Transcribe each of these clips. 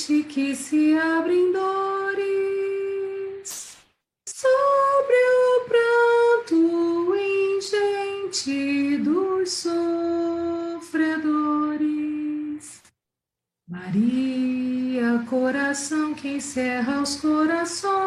ardente que se abre em dores, sobre o pranto ingente dos sofredores. Maria, coração que encerra os corações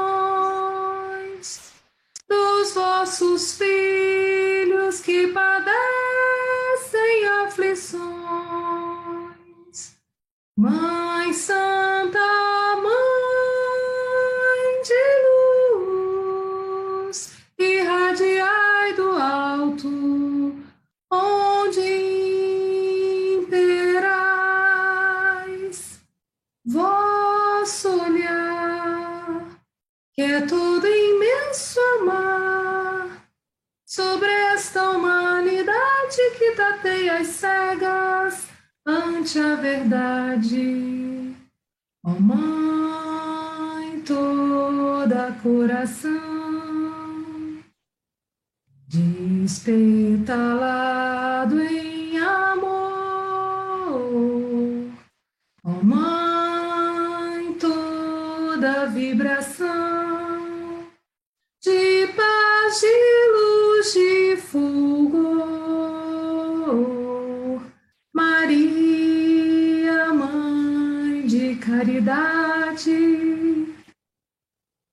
Maria, Mãe de caridade,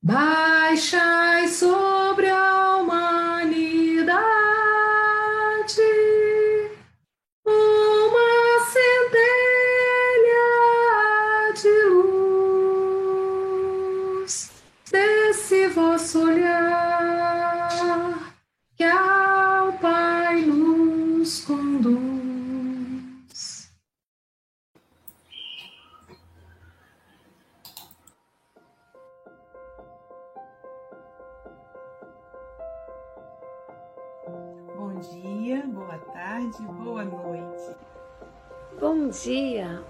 baixai sobre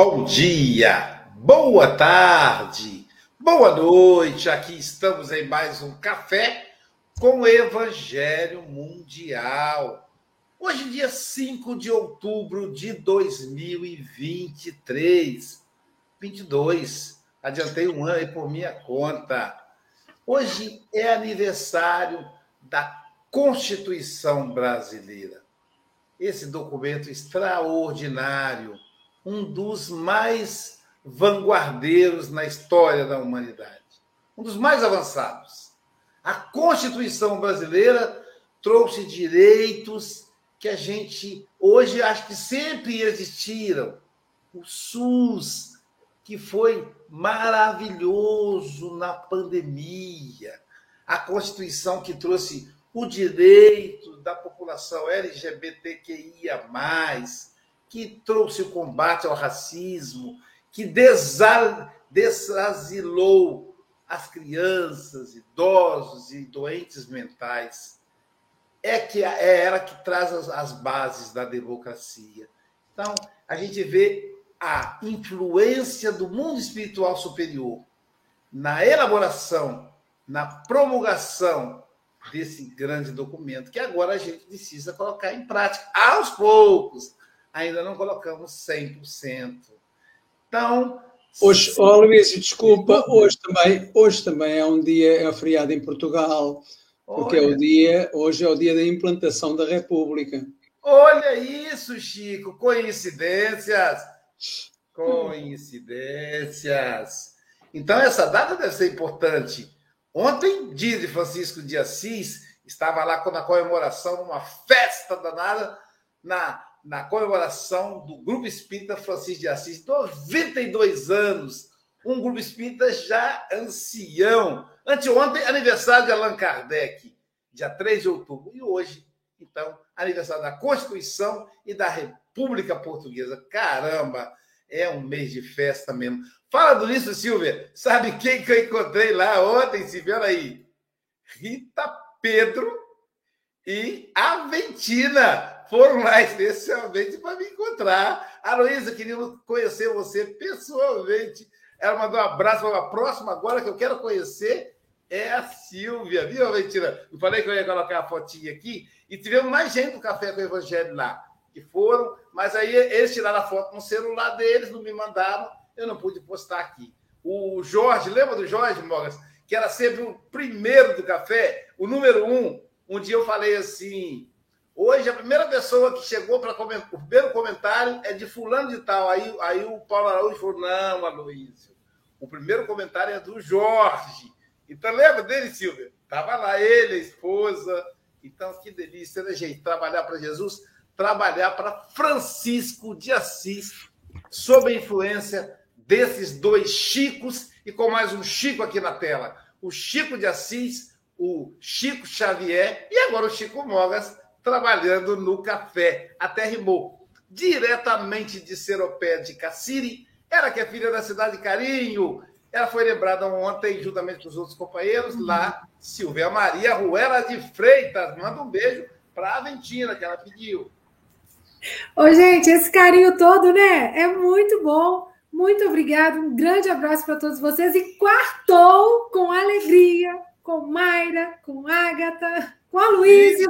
Bom dia, boa tarde, boa noite. Aqui estamos em mais um café com o Evangelho Mundial. Hoje, dia 5 de outubro de 2023. 22. Adiantei um ano aí por minha conta. Hoje é aniversário da Constituição Brasileira. Esse documento extraordinário, um dos mais vanguardeiros na história da humanidade, um dos mais avançados. A Constituição Brasileira trouxe direitos que a gente hoje acho que sempre existiram. O SUS, que foi maravilhoso na pandemia. A Constituição que trouxe o direito da população LGBTQIA, que trouxe o combate ao racismo, que desasilou as crianças, idosos e doentes mentais é que é ela que traz as, as bases da democracia. Então, a gente vê a influência do mundo espiritual superior na elaboração, na promulgação desse grande documento, que agora a gente precisa colocar em prática, aos poucos. Ainda não colocamos 100%. Então. Hoje, oh, Luís, desculpa, hoje também, hoje também é um dia, é um feriado em Portugal. Porque é o dia, hoje é o dia da implantação da República. Olha isso, Chico, coincidências. Coincidências. Então, essa data deve ser importante, Ontem, dia de Francisco de Assis, estava lá na comemoração, numa festa danada, na, na comemoração do Grupo Espírita Francisco de Assis, 92 anos, um grupo espírita já ancião. Anteontem, aniversário de Allan Kardec, dia 3 de outubro. E hoje, então, aniversário da Constituição e da República Portuguesa. Caramba, é um mês de festa mesmo. Fala do isso, Silvia. Sabe quem que eu encontrei lá ontem, Silvia? Olha aí. Rita Pedro e Aventina foram lá especialmente para me encontrar. A Luísa, queria conhecer você pessoalmente. Ela mandou um abraço para a próxima agora que eu quero conhecer é a Silvia, viu, Aventina? Eu falei que eu ia colocar a fotinha aqui e tivemos mais gente do Café com o Evangelho lá, que foram, mas aí eles tiraram a foto no celular deles, não me mandaram, eu não pude postar aqui. O Jorge, lembra do Jorge, Mogas? Que era sempre o primeiro do café, o número um. Um dia eu falei assim: hoje a primeira pessoa que chegou para comentar, o primeiro comentário é de fulano de tal. Aí, aí o Paulo Araújo falou: não, Aloysio, o primeiro comentário é do Jorge. Então lembra dele, Silvia? Estava lá ele, a esposa. Então, que delícia, né, gente? Trabalhar para Jesus, trabalhar para Francisco de Assis, sob a influência desses dois Chicos e com mais um Chico aqui na tela. O Chico de Assis, o Chico Xavier e agora o Chico Mogas trabalhando no café. Até rimou. Diretamente de Seropé de Cassiri, ela que é filha da cidade de Carinho, ela foi lembrada ontem, juntamente com os outros companheiros, lá, Silvia Maria Ruela de Freitas. Manda um beijo para a Aventina, que ela pediu. Ô, gente, esse carinho todo, né? É muito bom. Muito obrigada. Um grande abraço para todos vocês. E quartou com alegria, com Mayra, com Ágata, com a Luísa.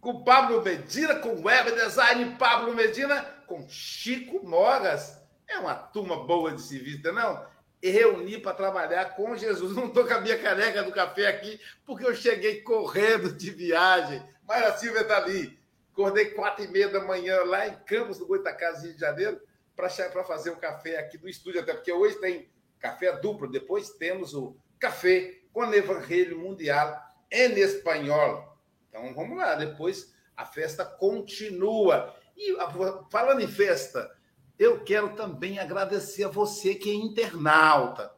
Com Pablo Medina, com Web Design Pablo Medina, com Chico Mogas. É uma turma boa de serviço, não? e reuni para trabalhar com Jesus. Não estou com a minha caneca do café aqui, porque eu cheguei correndo de viagem. Mas a Silvia está ali. Acordei quatro e meia da manhã lá em Campos do Goitacazes, Rio de Janeiro, para fazer o café aqui do estúdio, até porque hoje tem café duplo, depois temos o café com Evangelho Mundial em espanhol. Então vamos lá, depois a festa continua. E falando em festa, eu quero também agradecer a você que é internauta.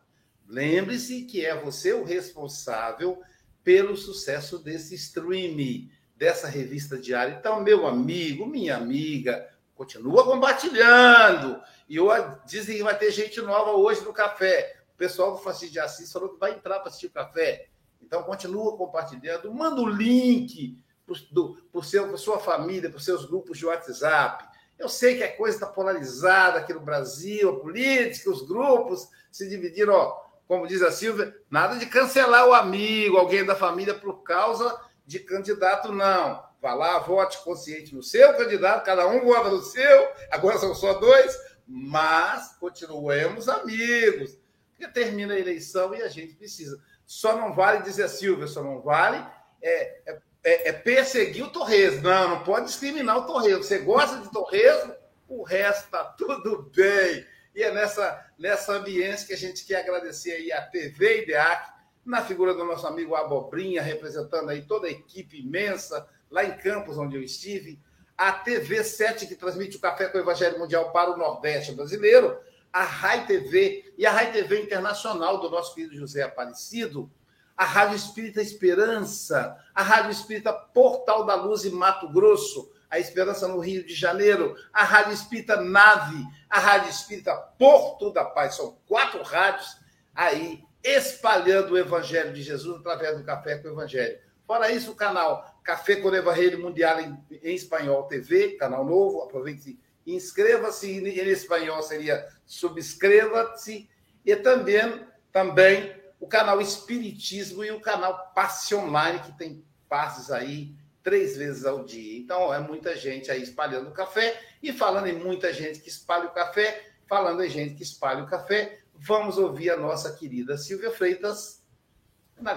Lembre-se que é você o responsável pelo sucesso desse stream, dessa revista diária. Então, meu amigo, minha amiga, continua compartilhando. E hoje dizem que vai ter gente nova hoje no café. O pessoal do Francisco de Assis falou que vai entrar para assistir o café. Então, continua compartilhando. Manda o link para sua família, para os seus grupos de WhatsApp. Eu sei que a coisa está polarizada aqui no Brasil, a política, os grupos se dividiram, ó, como diz a Silvia, nada de cancelar o amigo, alguém da família por causa de candidato, não. Vá lá, vote consciente no seu candidato, cada um vota no seu, agora são só dois, mas continuemos amigos. Porque termina a eleição e a gente precisa. Só não vale dizer Silvia, só não vale é, é é, é perseguir o torresmo. Não, não pode discriminar o torresmo. Você gosta de torresmo, o resto está tudo bem. E é nessa, nessa ambiência que a gente quer agradecer aí a TV IDEAC, na figura do nosso amigo Abobrinha, representando aí toda a equipe imensa, lá em Campos, onde eu estive, a TV 7, que transmite o Café com o Evangelho Mundial para o Nordeste brasileiro, a Rai TV e a Rai TV Internacional do nosso querido José Aparecido, a Rádio Espírita Esperança, a Rádio Espírita Portal da Luz em Mato Grosso, a Esperança no Rio de Janeiro, a Rádio Espírita Nave, a Rádio Espírita Porto da Paz. São quatro rádios aí espalhando o Evangelho de Jesus através do Café com o Evangelho. Fora isso, o canal Café com o Evangelho Mundial em, em Espanhol TV, canal novo, aproveite inscreva-se. Em espanhol seria subscreva-se. E também, também o canal Espiritismo e o canal Passe Online, que tem passes aí três vezes ao dia. Então, é muita gente aí espalhando o café. E falando em muita gente que espalha o café, falando em gente que espalha o café, vamos ouvir a nossa querida Silvia Freitas.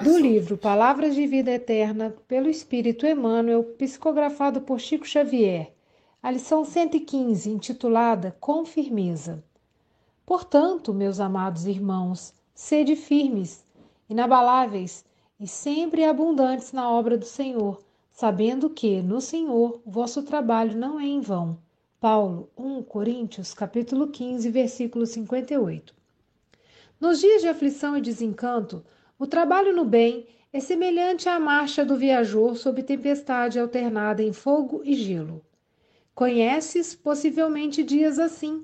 Do livro Palavras de Vida Eterna, pelo Espírito Emmanuel, psicografado por Chico Xavier. A lição 115, intitulada Com Firmeza. Portanto, meus amados irmãos, Sede firmes, inabaláveis e sempre abundantes na obra do Senhor, sabendo que no Senhor vosso trabalho não é em vão. Paulo, 1 Coríntios, capítulo 15, versículo 58. Nos dias de aflição e desencanto, o trabalho no bem é semelhante à marcha do viajor sob tempestade alternada em fogo e gelo. Conheces possivelmente dias assim.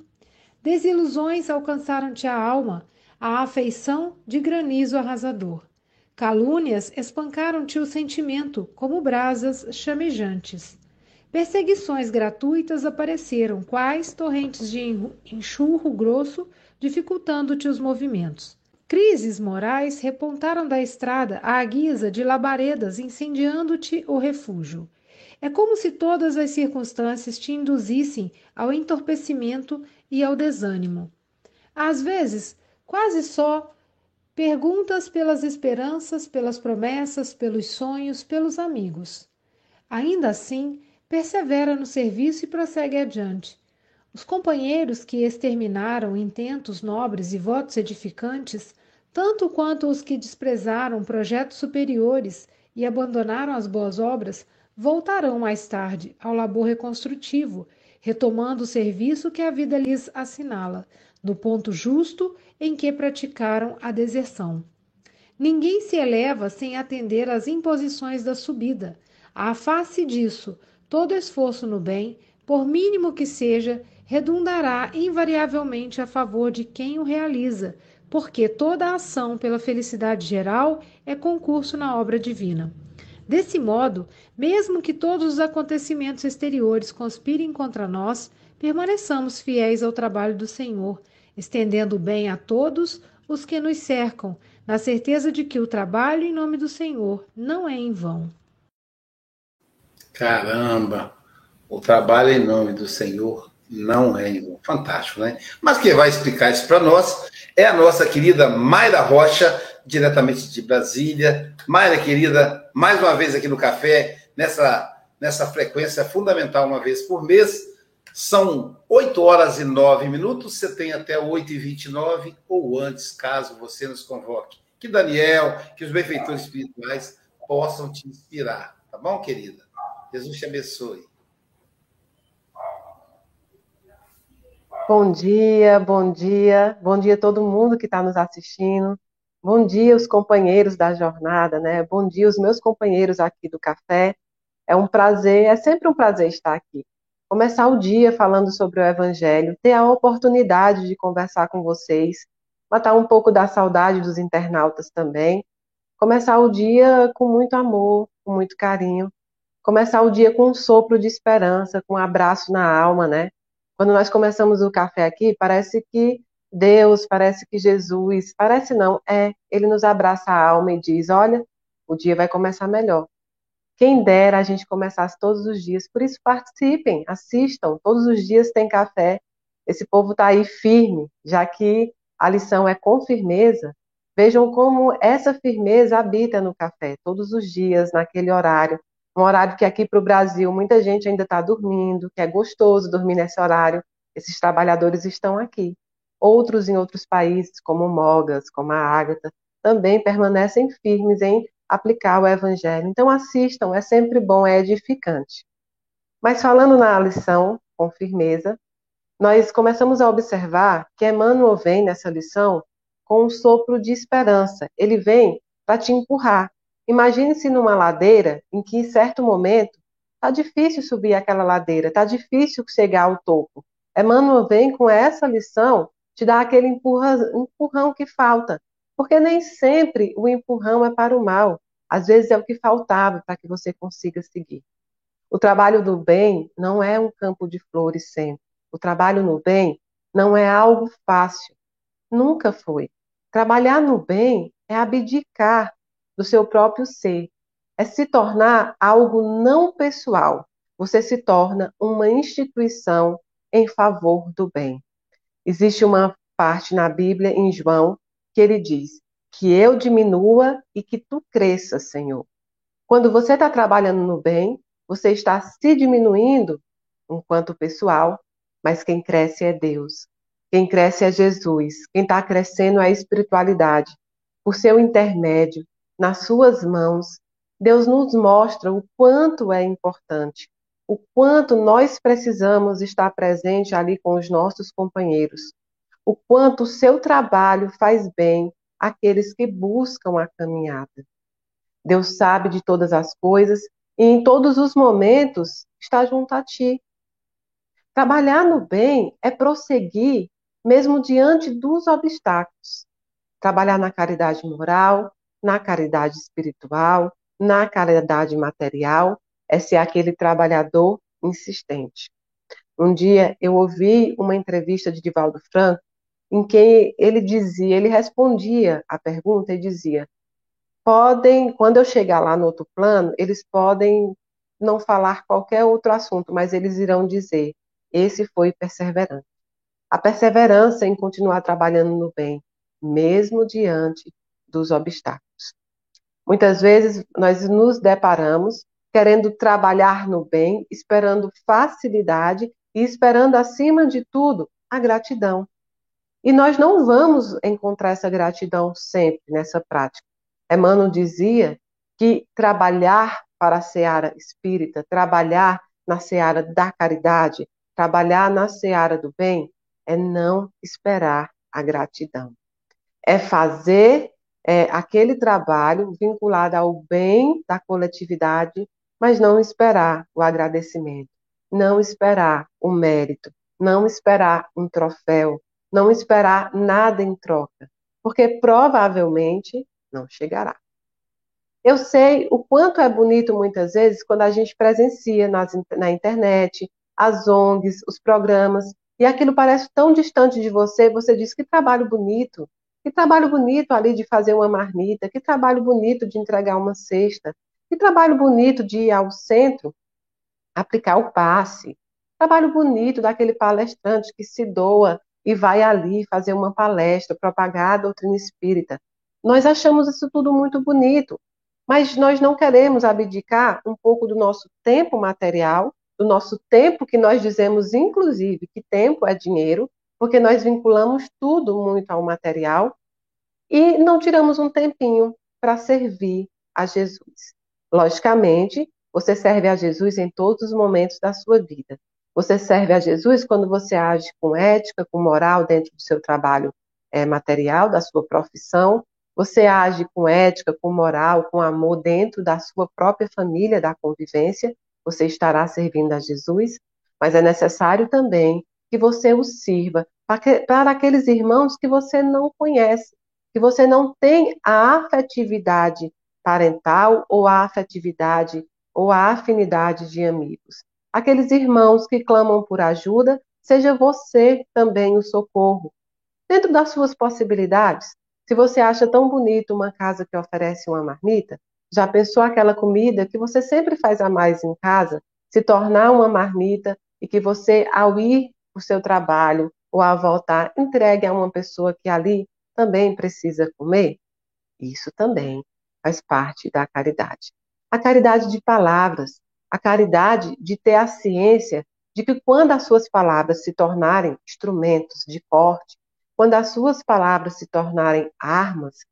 Desilusões alcançaram-te a alma, a afeição de granizo arrasador. Calúnias espancaram-te o sentimento como brasas chamejantes. Perseguições gratuitas apareceram, quais torrentes de enxurro grosso, dificultando-te os movimentos. Crises morais repontaram da estrada à guisa de labaredas, incendiando-te o refúgio. É como se todas as circunstâncias te induzissem ao entorpecimento e ao desânimo. Às vezes, quase só, perguntas pelas esperanças, pelas promessas, pelos sonhos, pelos amigos. Ainda assim, persevera no serviço e prossegue adiante. Os companheiros que exterminaram intentos nobres e votos edificantes, tanto quanto os que desprezaram projetos superiores e abandonaram as boas obras, voltarão mais tarde ao labor reconstrutivo, retomando o serviço que a vida lhes assinala, no ponto justo em que praticaram a deserção. Ninguém se eleva sem atender às imposições da subida. À face disso, todo esforço no bem, por mínimo que seja, redundará invariavelmente a favor de quem o realiza, porque toda ação pela felicidade geral é concurso na obra divina. Desse modo, mesmo que todos os acontecimentos exteriores conspirem contra nós, permaneçamos fiéis ao trabalho do Senhor, estendendo o bem a todos os que nos cercam, na certeza de que o trabalho em nome do Senhor não é em vão. Caramba! O trabalho em nome do Senhor não é em vão. Fantástico, né? Mas quem vai explicar isso para nós é a nossa querida Mayra Rocha, diretamente de Brasília. Mayra, querida, mais uma vez aqui no Café, nessa, nessa frequência fundamental, uma vez por mês. São 8 horas e 9 minutos, você tem até 8 e 29 ou antes, caso você nos convoque. Que Daniel, que os benfeitores espirituais possam te inspirar, tá bom, querida? Jesus te abençoe. Bom dia, bom dia, bom dia a todo mundo que está nos assistindo. Bom dia, os companheiros da jornada, né? Bom dia, os meus companheiros aqui do café. É um prazer, é sempre um prazer estar aqui. Começar o dia falando sobre o Evangelho, ter a oportunidade de conversar com vocês, matar um pouco da saudade dos internautas também. Começar o dia com muito amor, com muito carinho. Começar o dia com um sopro de esperança, com um abraço na alma, né? Quando nós começamos o café aqui, parece que Deus, parece que Jesus, parece não, é, ele nos abraça a alma e diz: Olha, o dia vai começar melhor. Quem dera a gente começasse todos os dias, por isso participem, assistam, todos os dias tem café. Esse povo está aí firme, já que a lição é com firmeza. Vejam como essa firmeza habita no café, todos os dias, naquele horário. Um horário que aqui para o Brasil muita gente ainda está dormindo, que é gostoso dormir nesse horário. Esses trabalhadores estão aqui. Outros em outros países, como Mogas, como a Ágata, também permanecem firmes em aplicar o evangelho. Então assistam, é sempre bom, é edificante. Mas falando na lição com firmeza, nós começamos a observar que Emmanuel vem nessa lição com um sopro de esperança. Ele vem para te empurrar. Imagine-se numa ladeira em que, em certo momento, está difícil subir aquela ladeira, está difícil chegar ao topo. Emmanuel vem com essa lição te dá aquele empurra, empurrão que falta. Porque nem sempre o empurrão é para o mal. Às vezes é o que faltava para que você consiga seguir. O trabalho do bem não é um campo de flores sempre. O trabalho no bem não é algo fácil. Nunca foi. Trabalhar no bem é abdicar do seu próprio ser. É se tornar algo não pessoal. Você se torna uma instituição em favor do bem. Existe uma parte na Bíblia, em João, que ele diz: Que eu diminua e que tu cresças, Senhor. Quando você está trabalhando no bem, você está se diminuindo enquanto pessoal, mas quem cresce é Deus. Quem cresce é Jesus. Quem está crescendo é a espiritualidade. por seu intermédio, nas suas mãos, Deus nos mostra o quanto é importante, o quanto nós precisamos estar presente ali com os nossos companheiros, o quanto o seu trabalho faz bem àqueles que buscam a caminhada. Deus sabe de todas as coisas e em todos os momentos está junto a ti. Trabalhar no bem é prosseguir mesmo diante dos obstáculos. Trabalhar na caridade moral, na caridade espiritual, na caridade material, é ser aquele trabalhador insistente. Um dia eu ouvi uma entrevista de Divaldo Franco em que ele dizia, ele respondia a pergunta e dizia: podem, quando eu chegar lá no outro plano, eles podem não falar qualquer outro assunto, mas eles irão dizer: esse foi perseverante. A perseverança em continuar trabalhando no bem, mesmo diante dos obstáculos. Muitas vezes nós nos deparamos querendo trabalhar no bem, esperando facilidade e esperando, acima de tudo, a gratidão. E nós não vamos encontrar essa gratidão sempre nessa prática. Emmanuel dizia que trabalhar para a seara espírita, trabalhar na seara da caridade, trabalhar na seara do bem, é não esperar a gratidão. É fazer é, aquele trabalho vinculado ao bem da coletividade, mas não esperar o agradecimento, não esperar o mérito, não esperar um troféu, não esperar nada em troca, porque provavelmente não chegará. Eu sei o quanto é bonito muitas vezes quando a gente presencia nas, na internet as ONGs, os programas, e aquilo parece tão distante de você, você diz que trabalho bonito, que trabalho bonito ali de fazer uma marmita, que trabalho bonito de entregar uma cesta, que trabalho bonito de ir ao centro aplicar o passe, trabalho bonito daquele palestrante que se doa e vai ali fazer uma palestra, propagar a doutrina espírita. Nós achamos isso tudo muito bonito, mas nós não queremos abdicar um pouco do nosso tempo material do nosso tempo, que nós dizemos, inclusive, que tempo é dinheiro, porque nós vinculamos tudo muito ao material, e não tiramos um tempinho para servir a Jesus. Logicamente, você serve a Jesus em todos os momentos da sua vida. Você serve a Jesus quando você age com ética, com moral dentro do seu trabalho é, material, da sua profissão. Você age com ética, com moral, com amor dentro da sua própria família, da convivência você estará servindo a Jesus, mas é necessário também que você o sirva para aqueles irmãos que você não conhece, que você não tem a afetividade parental ou a afetividade ou a afinidade de amigos. Aqueles irmãos que clamam por ajuda, seja você também o socorro. Dentro das suas possibilidades, se você acha tão bonito uma casa que oferece uma marmita, já pensou aquela comida que você sempre faz a mais em casa, se tornar uma marmita e que você, ao ir para o seu trabalho ou ao voltar, entregue a uma pessoa que ali também precisa comer? Isso também faz parte da caridade. A caridade de palavras, a caridade de ter a ciência de que quando as suas palavras se tornarem instrumentos de corte, quando as suas palavras se tornarem armas,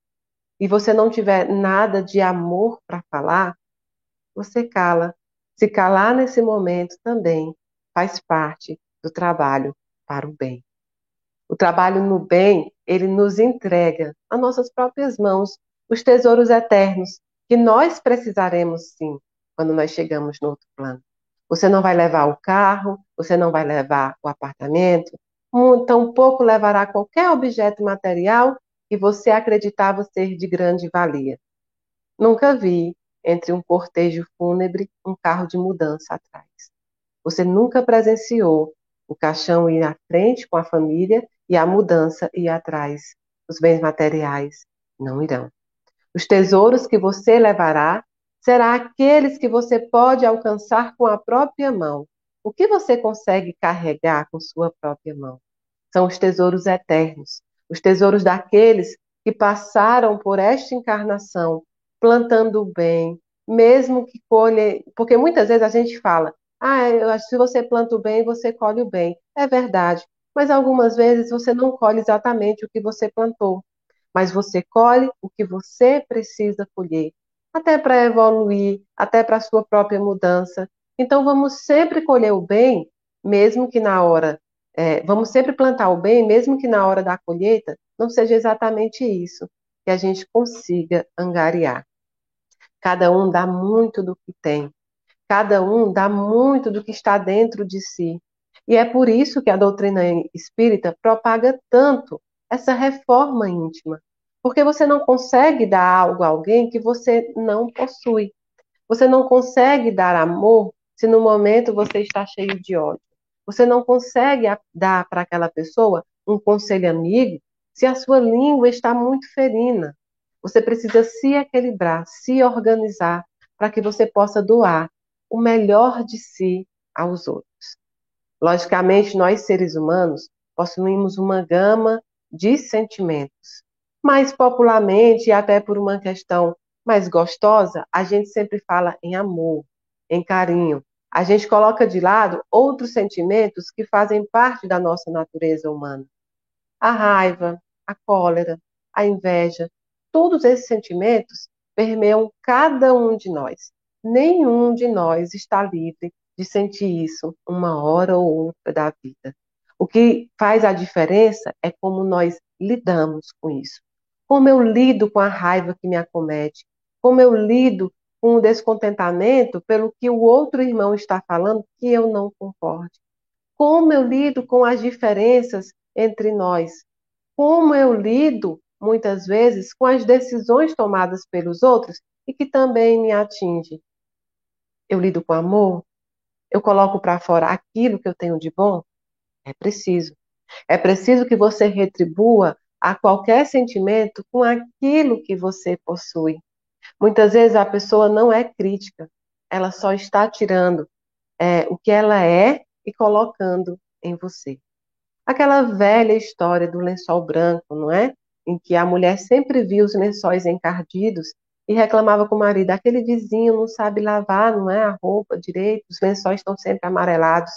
e você não tiver nada de amor para falar, você cala. Se calar nesse momento também faz parte do trabalho para o bem. O trabalho no bem, ele nos entrega a nossas próprias mãos os tesouros eternos que nós precisaremos sim quando nós chegamos no outro plano. Você não vai levar o carro, você não vai levar o apartamento, tampouco levará qualquer objeto material que você acreditava ser de grande valia. Nunca vi, entre um cortejo fúnebre, um carro de mudança atrás. Você nunca presenciou o caixão ir à frente com a família e a mudança ir atrás. Os bens materiais não irão. Os tesouros que você levará serão aqueles que você pode alcançar com a própria mão. O que você consegue carregar com sua própria mão? São os tesouros eternos, os tesouros daqueles que passaram por esta encarnação plantando o bem, mesmo que colhe, porque muitas vezes a gente fala, ah, se você planta o bem, você colhe o bem. É verdade, mas algumas vezes você não colhe exatamente o que você plantou. Mas você colhe o que você precisa colher, até para evoluir, até para a sua própria mudança. Então, vamos sempre colher o bem, mesmo que na hora, é, vamos sempre plantar o bem, mesmo que na hora da colheita não seja exatamente isso, que a gente consiga angariar. Cada um dá muito do que tem, cada um dá muito do que está dentro de si. E é por isso que a doutrina espírita propaga tanto essa reforma íntima, porque você não consegue dar algo a alguém que você não possui. Você não consegue dar amor se no momento você está cheio de ódio. Você não consegue dar para aquela pessoa um conselho amigo se a sua língua está muito ferina. Você precisa se equilibrar, se organizar, para que você possa doar o melhor de si aos outros. Logicamente, nós seres humanos possuímos uma gama de sentimentos. Mais popularmente, e até por uma questão mais gostosa, a gente sempre fala em amor, em carinho. A gente coloca de lado outros sentimentos que fazem parte da nossa natureza humana. A raiva, a cólera, a inveja, todos esses sentimentos permeiam cada um de nós. Nenhum de nós está livre de sentir isso uma hora ou outra da vida. O que faz a diferença é como nós lidamos com isso. Como eu lido com a raiva que me acomete, como eu lido com o descontentamento pelo que o outro irmão está falando que eu não concorde. Como eu lido com as diferenças entre nós. Como eu lido, muitas vezes, com as decisões tomadas pelos outros e que também me atingem. Eu lido com amor? Eu coloco para fora aquilo que eu tenho de bom? É preciso. É preciso que você retribua a qualquer sentimento com aquilo que você possui. Muitas vezes a pessoa não é crítica, ela só está tirando é, o que ela é e colocando em você. Aquela velha história do lençol branco, não é? Em que a mulher sempre via os lençóis encardidos e reclamava com o marido: aquele vizinho não sabe lavar, não é? A roupa direito, os lençóis estão sempre amarelados.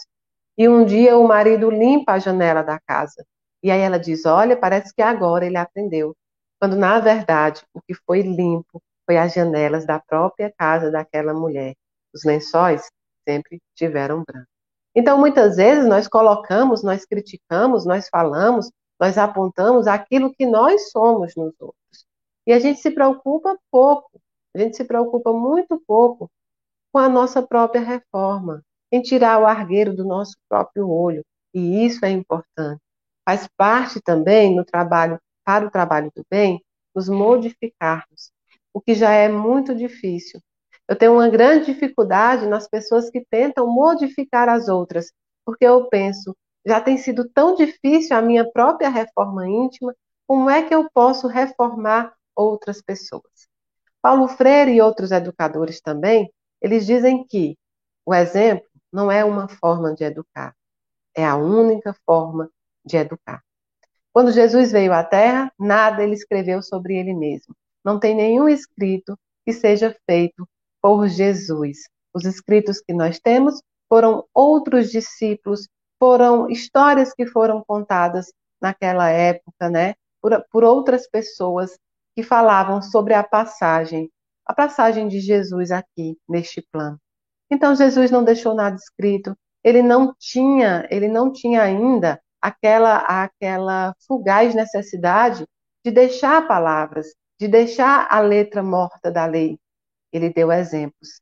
E um dia o marido limpa a janela da casa. E aí ela diz: Olha, parece que agora ele aprendeu. Quando na verdade o que foi limpo foi as janelas da própria casa daquela mulher. Os lençóis sempre tiveram branco. Então, muitas vezes nós colocamos, nós criticamos, nós falamos, nós apontamos aquilo que nós somos nos outros. E a gente se preocupa pouco, a gente se preocupa muito pouco com a nossa própria reforma, em tirar o argueiro do nosso próprio olho. E isso é importante. Faz parte também no trabalho, para o trabalho do bem, nos modificarmos, o que já é muito difícil. Eu tenho uma grande dificuldade nas pessoas que tentam modificar as outras, porque eu penso, já tem sido tão difícil a minha própria reforma íntima, como é que eu posso reformar outras pessoas? Paulo Freire e outros educadores também, eles dizem que o exemplo não é uma forma de educar, é a única forma de educar. Quando Jesus veio à Terra, nada ele escreveu sobre ele mesmo. Não tem nenhum escrito que seja feito por Jesus. Os escritos que nós temos foram outros discípulos, foram histórias que foram contadas naquela época, né, por, por outras pessoas que falavam sobre a passagem, a passagem de Jesus aqui neste plano. Então Jesus não deixou nada escrito, ele não tinha, ele não tinha ainda aquela aquela fugaz necessidade de deixar palavras, de deixar a letra morta da lei. Ele deu exemplos.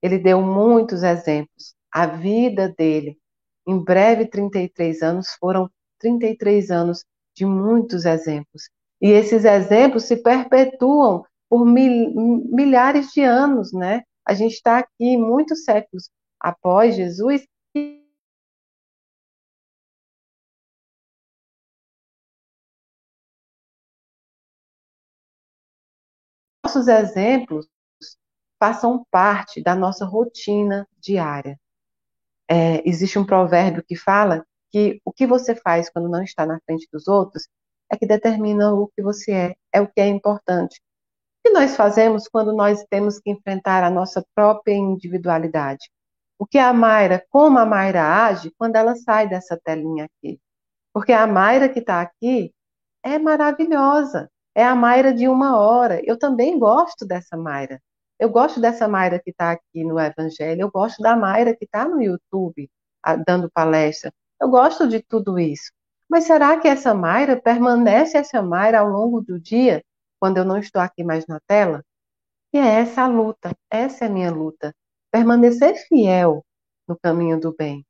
Ele deu muitos exemplos. A vida dele, em breve 33 anos, foram 33 anos de muitos exemplos. E esses exemplos se perpetuam por mil, milhares de anos, né? A gente está aqui muitos séculos após Jesus nossos exemplos façam parte da nossa rotina diária. É, existe um provérbio que fala que o que você faz quando não está na frente dos outros é que determina o que você é, é o que é importante que nós fazemos quando nós temos que enfrentar a nossa própria individualidade? O que a Mayra, como a Mayra age quando ela sai dessa telinha aqui? Porque a Mayra que está aqui é maravilhosa. É a Mayra de uma hora. Eu também gosto dessa Mayra. Eu gosto dessa Mayra que está aqui no Evangelho, eu gosto da Mayra que está no YouTube dando palestra. Eu gosto de tudo isso. Mas será que essa Mayra permanece essa Mayra ao longo do dia, quando eu não estou aqui mais na tela? E é essa a luta, essa é a minha luta. Permanecer fiel no caminho do bem.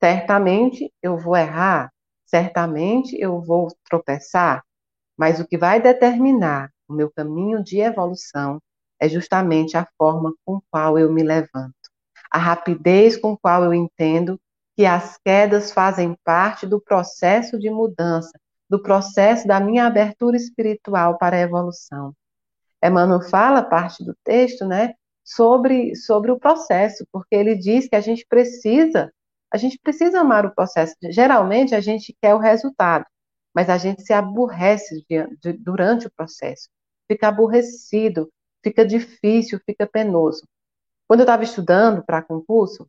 Certamente eu vou errar, certamente eu vou tropeçar, mas o que vai determinar o meu caminho de evolução é justamente a forma com qual eu me levanto, a rapidez com qual eu entendo que as quedas fazem parte do processo de mudança, do processo da minha abertura espiritual para a evolução. Emmanuel fala parte do texto, né, sobre sobre o processo, porque ele diz que a gente precisa, a gente precisa amar o processo. Geralmente a gente quer o resultado, mas a gente se aborrece de, de, durante o processo, fica aborrecido, fica difícil, fica penoso. Quando eu estava estudando para concurso,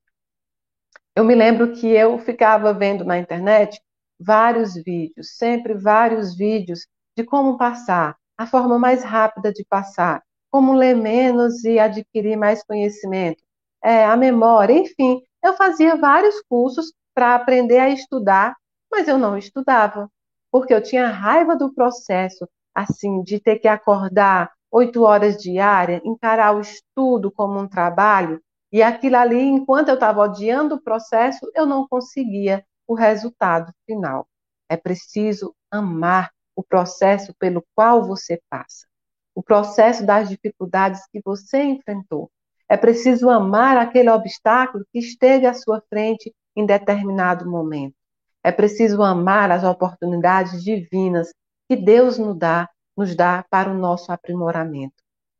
eu me lembro que eu ficava vendo na internet vários vídeos, sempre vários vídeos de como passar, a forma mais rápida de passar, como ler menos e adquirir mais conhecimento, é, a memória, enfim. Eu fazia vários cursos para aprender a estudar, mas eu não estudava, porque eu tinha raiva do processo, assim, de ter que acordar oito horas diárias, encarar o estudo como um trabalho, e aquilo ali, enquanto eu estava odiando o processo, eu não conseguia o resultado final. É preciso amar o processo pelo qual você passa, o processo das dificuldades que você enfrentou. É preciso amar aquele obstáculo que esteve à sua frente em determinado momento. É preciso amar as oportunidades divinas que Deus nos dá nos dá para o nosso aprimoramento.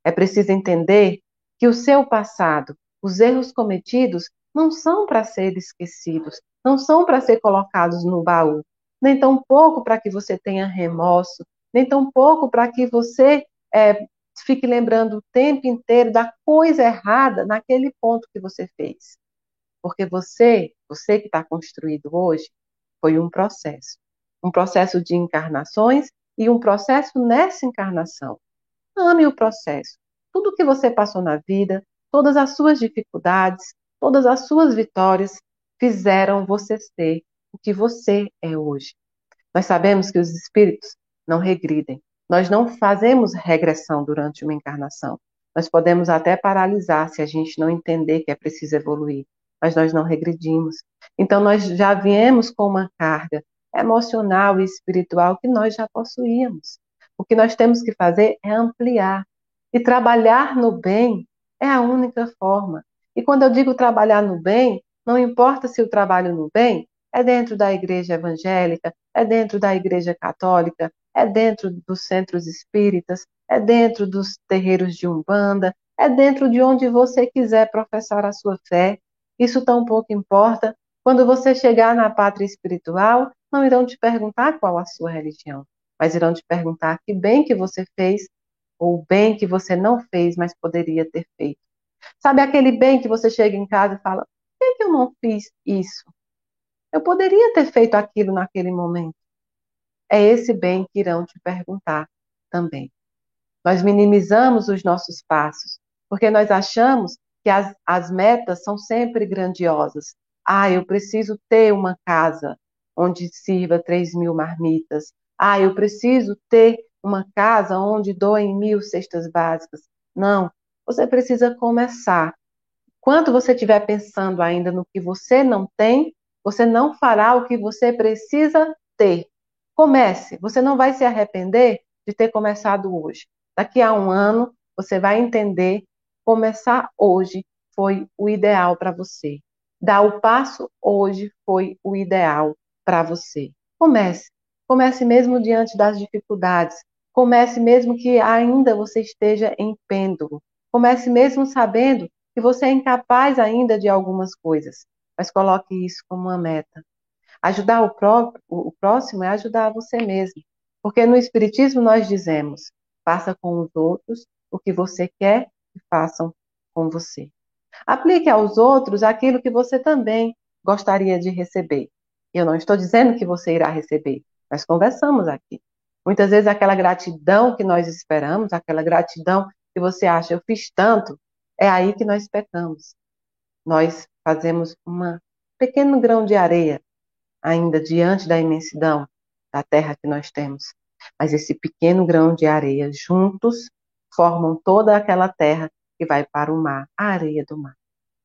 É preciso entender que o seu passado, os erros cometidos, não são para ser esquecidos, não são para ser colocados no baú, nem tão pouco para que você tenha remorso, nem tão pouco para que você é, fique lembrando o tempo inteiro da coisa errada naquele ponto que você fez. Porque você, você que está construído hoje, foi um processo. Um processo de encarnações e um processo nessa encarnação. Ame o processo. Tudo que você passou na vida, todas as suas dificuldades, todas as suas vitórias fizeram você ser o que você é hoje. Nós sabemos que os espíritos não regridem. Nós não fazemos regressão durante uma encarnação. Nós podemos até paralisar se a gente não entender que é preciso evoluir, mas nós não regredimos. Então nós já viemos com uma carga emocional e espiritual que nós já possuíamos. O que nós temos que fazer é ampliar. E trabalhar no bem é a única forma. E quando eu digo trabalhar no bem, não importa se o trabalho no bem é dentro da igreja evangélica, é dentro da igreja católica, é dentro dos centros espíritas, é dentro dos terreiros de umbanda, é dentro de onde você quiser professar a sua fé. Isso tão pouco importa. Quando você chegar na pátria espiritual, não irão te perguntar qual a sua religião, mas irão te perguntar que bem que você fez ou bem que você não fez, mas poderia ter feito. Sabe aquele bem que você chega em casa e fala: por que, que eu não fiz isso? Eu poderia ter feito aquilo naquele momento. É esse bem que irão te perguntar também. Nós minimizamos os nossos passos, porque nós achamos que as, as metas são sempre grandiosas. Ah, eu preciso ter uma casa, onde sirva 3 mil marmitas. Ah, eu preciso ter uma casa onde doem mil cestas básicas. Não, você precisa começar. Quando você estiver pensando ainda no que você não tem, você não fará o que você precisa ter. Comece, você não vai se arrepender de ter começado hoje. Daqui a um ano, você vai entender começar hoje foi o ideal para você. Dar o passo hoje foi o ideal para você. Comece. Comece mesmo diante das dificuldades. Comece mesmo que ainda você esteja em pêndulo. Comece mesmo sabendo que você é incapaz ainda de algumas coisas. Mas coloque isso como uma meta. Ajudar o, próprio, o próximo é ajudar você mesmo. Porque no Espiritismo nós dizemos: faça com os outros o que você quer que façam com você. Aplique aos outros aquilo que você também gostaria de receber. Eu não estou dizendo que você irá receber, nós conversamos aqui. Muitas vezes aquela gratidão que nós esperamos, aquela gratidão que você acha, eu fiz tanto, é aí que nós pecamos. Nós fazemos um pequeno grão de areia ainda diante da imensidão da terra que nós temos. Mas esse pequeno grão de areia juntos formam toda aquela terra que vai para o mar, a areia do mar.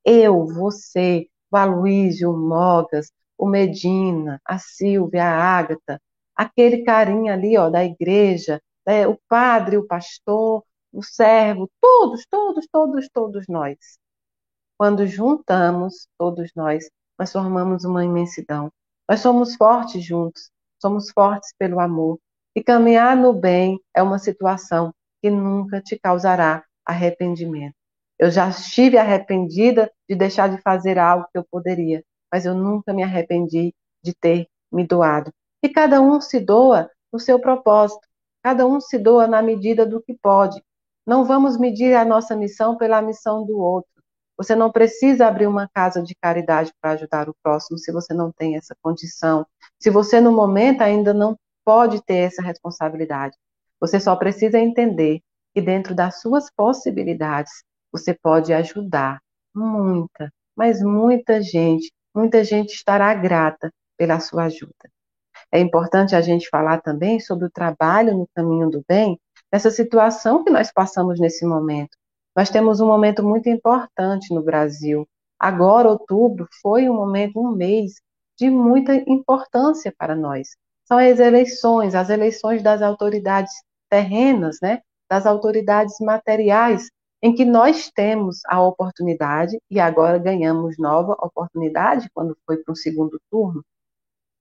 Eu, você, o Aloysio, o Mogas, o Medina, a Silvia, a Ágata, aquele carinha ali, ó, da igreja, né, o padre, o pastor, o servo, todos, todos, todos, todos nós. Quando juntamos todos nós, nós formamos uma imensidão. Nós somos fortes juntos, somos fortes pelo amor. E caminhar no bem é uma situação que nunca te causará arrependimento. Eu já estive arrependida de deixar de fazer algo que eu poderia, mas eu nunca me arrependi de ter me doado. E cada um se doa no seu propósito, cada um se doa na medida do que pode. Não vamos medir a nossa missão pela missão do outro. Você não precisa abrir uma casa de caridade para ajudar o próximo se você não tem essa condição. Se você, no momento, ainda não pode ter essa responsabilidade. Você só precisa entender que, dentro das suas possibilidades, você pode ajudar muita, mas muita gente, muita gente estará grata pela sua ajuda. É importante a gente falar também sobre o trabalho no caminho do bem, nessa situação que nós passamos nesse momento. Nós temos um momento muito importante no Brasil. Agora, outubro, foi um momento, um mês de muita importância para nós. São as eleições, as eleições das autoridades terrenas, né? das autoridades materiais, em que nós temos a oportunidade, e agora ganhamos nova oportunidade quando foi para o segundo turno,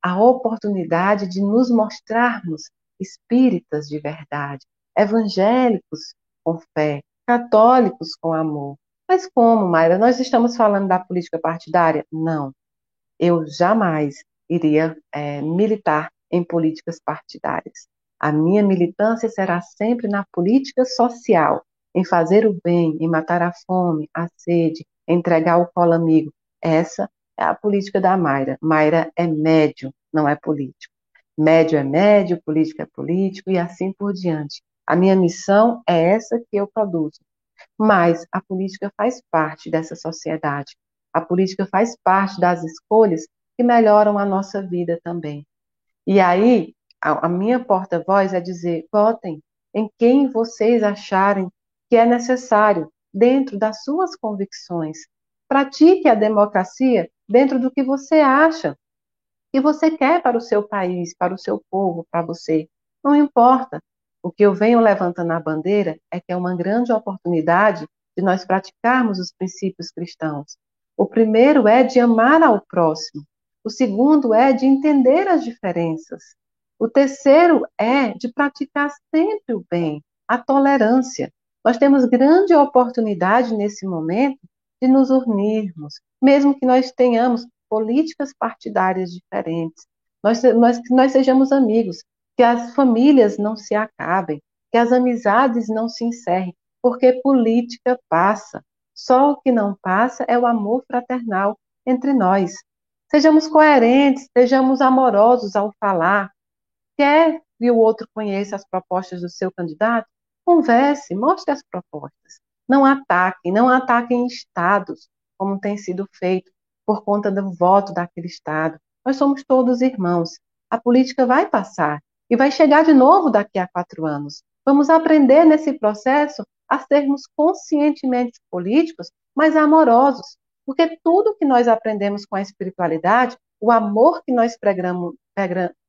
a oportunidade de nos mostrarmos espíritas de verdade, evangélicos com fé, católicos com amor. Mas como, Mayra? Nós estamos falando da política partidária? Não. Eu jamais iria é, militar em políticas partidárias. A minha militância será sempre na política social, em fazer o bem, em matar a fome, a sede, entregar o colo amigo. Essa é a política da Mayra. Mayra é médio, não é político. Médio é médio, político é político e assim por diante. A minha missão é essa que eu produzo. Mas a política faz parte dessa sociedade. A política faz parte das escolhas que melhoram a nossa vida também. E aí, a, a minha porta-voz é dizer: votem em quem vocês acharem que é necessário, dentro das suas convicções. Pratique a democracia dentro do que você acha que você quer para o seu país, para o seu povo, para você. Não importa. O que eu venho levantando a bandeira é que é uma grande oportunidade de nós praticarmos os princípios cristãos. O primeiro é de amar ao próximo. O segundo é de entender as diferenças. O terceiro é de praticar sempre o bem, a tolerância. Nós temos grande oportunidade nesse momento de nos unirmos, mesmo que nós tenhamos políticas partidárias diferentes. Nós, nós, nós sejamos amigos, que as famílias não se acabem, que as amizades não se encerrem, porque política passa. Só o que não passa é o amor fraternal entre nós. Sejamos coerentes, sejamos amorosos ao falar. Quer que o outro conheça as propostas do seu candidato? Converse, mostre as propostas. Não ataquem, não ataquem estados, como tem sido feito por conta do voto daquele estado. Nós somos todos irmãos. A política vai passar e vai chegar de novo daqui a quatro anos. Vamos aprender nesse processo a sermos conscientemente políticos, mas amorosos, porque tudo que nós aprendemos com a espiritualidade, o amor que nós pregamos,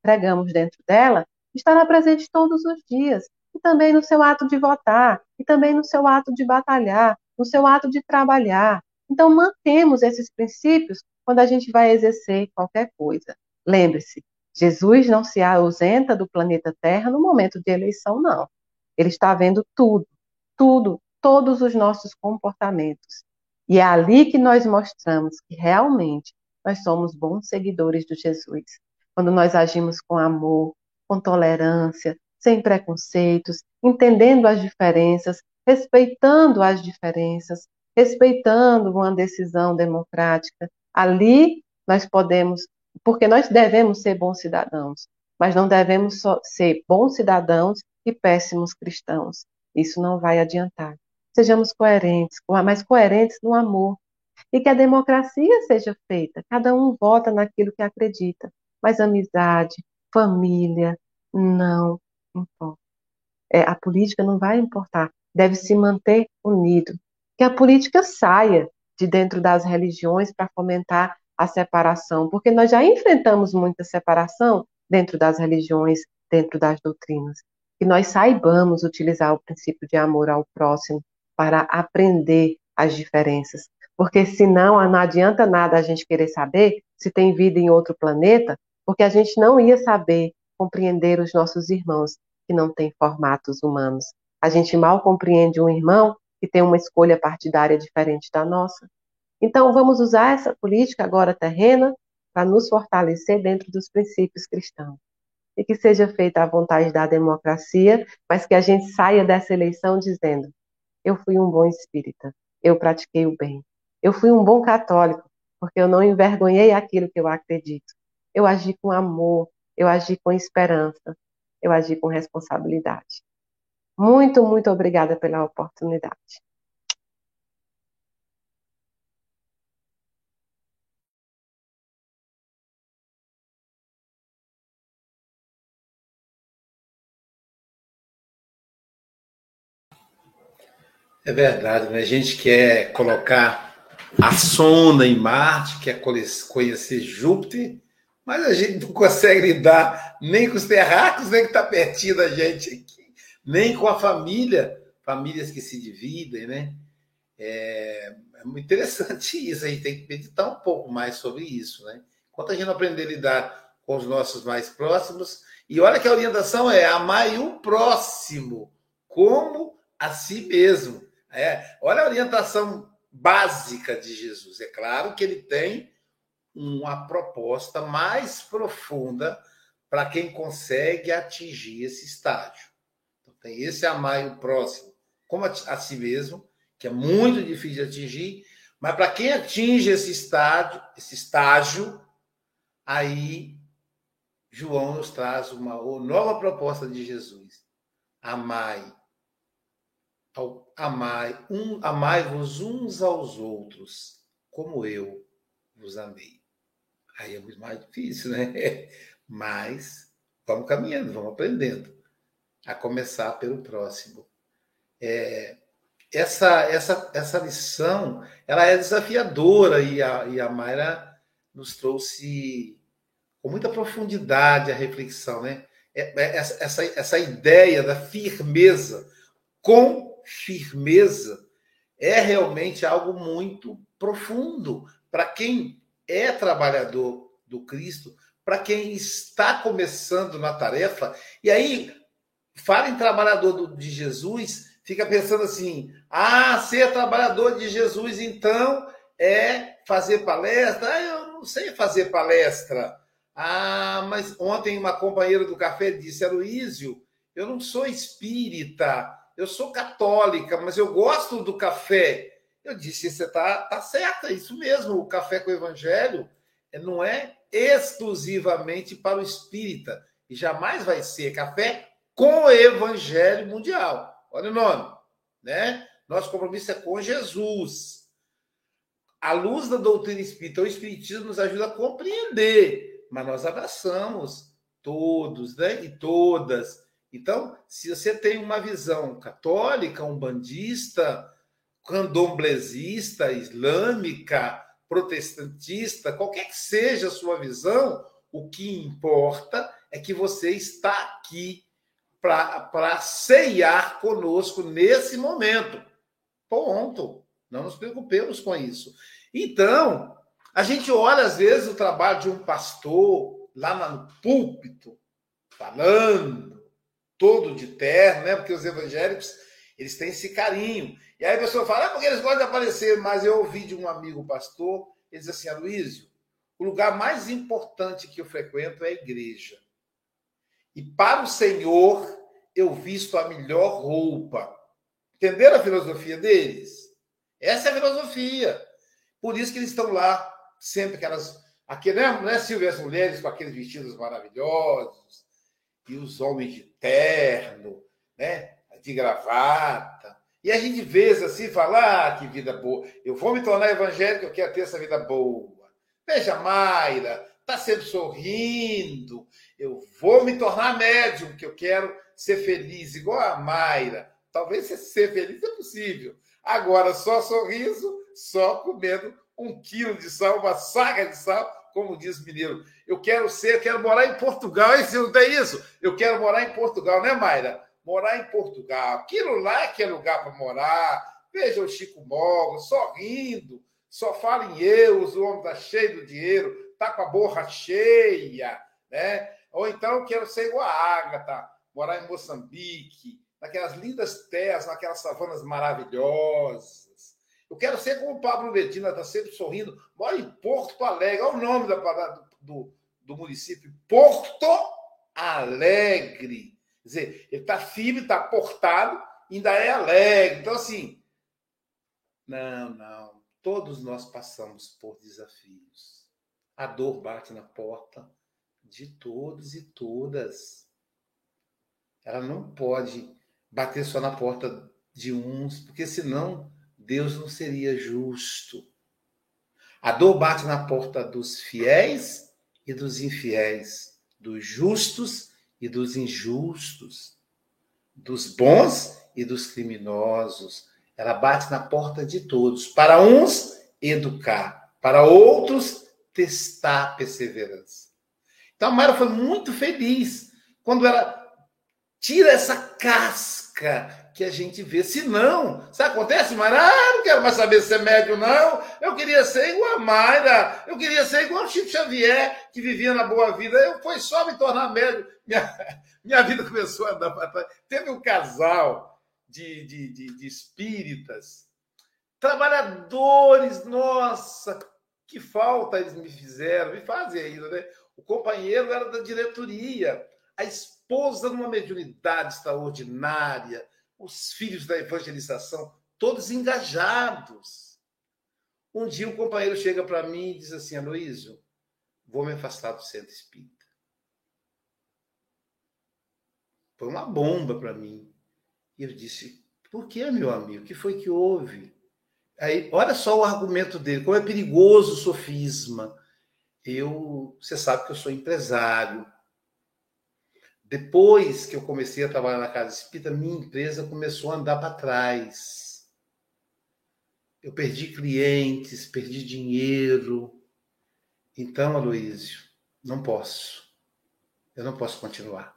pregamos dentro dela, estará presente todos os dias, e também no seu ato de votar, e também no seu ato de batalhar, no seu ato de trabalhar. Então, mantemos esses princípios quando a gente vai exercer qualquer coisa. Lembre-se, Jesus não se ausenta do planeta Terra no momento de eleição, não. Ele está vendo tudo, tudo, todos os nossos comportamentos. E é ali que nós mostramos que realmente nós somos bons seguidores de Jesus. Quando nós agimos com amor, com tolerância, sem preconceitos, entendendo as diferenças, respeitando as diferenças, respeitando uma decisão democrática. Ali nós podemos porque nós devemos ser bons cidadãos. mas não devemos só ser bons cidadãos e péssimos cristãos. Isso não vai adiantar. Sejamos coerentes, mas coerentes no amor. E que a democracia seja feita. Cada um vota naquilo que acredita. Mas amizade, família, não importa. É, a política não vai importar. Deve se manter unido. Que a política saia de dentro das religiões para fomentar a separação, porque nós já enfrentamos muita separação dentro das religiões, dentro das doutrinas. Que nós saibamos utilizar o princípio de amor ao próximo para aprender as diferenças. Porque senão não adianta nada a gente querer saber se tem vida em outro planeta, porque a gente não ia saber compreender os nossos irmãos que não têm formatos humanos. A gente mal compreende um irmão que tem uma escolha partidária diferente da nossa. Então, vamos usar essa política agora terrena para nos fortalecer dentro dos princípios cristãos. E que seja feita a vontade da democracia, mas que a gente saia dessa eleição dizendo: eu fui um bom espírita, eu pratiquei o bem. Eu fui um bom católico, porque eu não envergonhei aquilo que eu acredito. Eu agi com amor, eu agi com esperança, eu agi com responsabilidade. Muito, muito obrigada pela oportunidade. É verdade, né? A gente quer colocar a sonda em Marte, quer conhecer Júpiter, mas a gente não consegue lidar nem com os terráqueos, nem que está pertinho da gente aqui, nem com a família, famílias que se dividem, né? É, é muito interessante isso, a gente tem que meditar um pouco mais sobre isso, né? Enquanto a gente não aprender a lidar com os nossos mais próximos, e olha que a orientação é amar o próximo como a si mesmo. É, olha a orientação básica de Jesus. É claro que ele tem uma proposta mais profunda para quem consegue atingir esse estágio. Então, tem esse amar o próximo como a, si mesmo, que é muito difícil de atingir, mas para quem atinge esse estágio, esse estágio, aí João nos traz uma nova proposta de Jesus. Amai amai, um, amai-vos uns aos outros, como eu vos amei. Aí é muito mais difícil, né? Mas vamos caminhando, vamos aprendendo. A começar pelo próximo. É, essa, essa, essa lição ela é desafiadora e a, e a Mayra nos trouxe com muita profundidade a reflexão, né? É, é, essa, essa, essa ideia da firmeza com firmeza é realmente algo muito profundo para quem é trabalhador do Cristo, para quem está começando na tarefa. E aí, fala em trabalhador de Jesus, fica pensando assim: ah, ser trabalhador de Jesus, então é fazer palestra? Ah, eu não sei fazer palestra. Ah, mas ontem uma companheira do café disse, Aloísio, eu não sou espírita, eu sou católica, mas eu gosto do café. Eu disse, você está tá certa, é isso mesmo. O café com o evangelho não é exclusivamente para o espírita. E jamais vai ser café com o evangelho mundial. Olha o nome, né? Nosso compromisso é com Jesus. A luz da doutrina espírita, o espiritismo nos ajuda a compreender, mas nós abraçamos todos, né? E todas então, se você tem uma visão católica, umbandista, candomblesista, islâmica, protestantista, qualquer que seja a sua visão, o que importa é que você está aqui para ceiar conosco nesse momento. Ponto. Não nos preocupemos com isso. Então, a gente olha, às vezes, o trabalho de um pastor lá no púlpito, falando, todo de terno, né? Porque os evangélicos, eles têm esse carinho. E aí a pessoa fala, ah, porque eles gostam de aparecer. Mas eu ouvi de um amigo pastor, ele diz assim, Aloysio, o lugar mais importante que eu frequento é a igreja. E para o Senhor, eu visto a melhor roupa. Entenderam a filosofia deles? Essa é a filosofia. Por isso que eles estão lá, sempre aquelas Aqui, né, né, Silvia, as mulheres com aqueles vestidos maravilhosos, e os homens de terno, né, de gravata. E a gente vê assim, falar ah, que vida boa. Eu vou me tornar evangélico, eu quero ter essa vida boa. Veja, Mayra, está sempre sorrindo. Eu vou me tornar médium, que eu quero ser feliz, igual a Mayra. Talvez ser feliz é possível. Agora, só sorriso, só comendo um quilo de sal, uma saga de sal, como diz mineiro. Eu quero ser, quero morar em Portugal. Esse não tem isso? Eu quero morar em Portugal, né, Mayra? Morar em Portugal. Aquilo lá é que é lugar para morar. Veja o Chico Moga, sorrindo, só fala em euros, o homem está cheio do dinheiro, está com a borra cheia, né? Ou então quero ser igual a Ágata, morar em Moçambique, naquelas lindas terras, naquelas savanas maravilhosas. Eu quero ser como o Pablo Medina, está sempre sorrindo. Mora em Porto Alegre. Olha o nome da, do, do município. Porto Alegre. Quer dizer, ele está firme, está portado, ainda é alegre. Então, assim, não, não. Todos nós passamos por desafios. A dor bate na porta de todos e todas. Ela não pode bater só na porta de uns, porque senão Deus não seria justo. A dor bate na porta dos fiéis e dos infiéis, dos justos e dos injustos, dos bons e dos criminosos. Ela bate na porta de todos. Para uns, educar. Para outros, testar perseverança. Então a Mara foi muito feliz quando ela tira essa casca que a gente vê. Se não, sabe acontece, Mayra? Ah, não quero mais saber ser médio, não. Eu queria ser igual a Mayra. Eu queria ser igual o Chico Xavier, que vivia na boa vida. Eu foi só me tornar médio. Minha, minha vida começou a andar para trás. Teve um casal de, de, de, de espíritas, trabalhadores, nossa, que falta eles me fizeram, me fazem ainda, né? O companheiro era da diretoria, a esposa numa mediunidade extraordinária, os filhos da evangelização, todos engajados. Um dia um companheiro chega para mim e diz assim: Aloísio, vou me afastar do centro espírita. Foi uma bomba para mim. E eu disse: por que, meu amigo? O que foi que houve? Aí, olha só o argumento dele, como é perigoso o sofisma. Eu, você sabe que eu sou empresário, depois que eu comecei a trabalhar na Casa Espírita, minha empresa começou a andar para trás. Eu perdi clientes, perdi dinheiro. Então, Aloísio, não posso. Eu não posso continuar.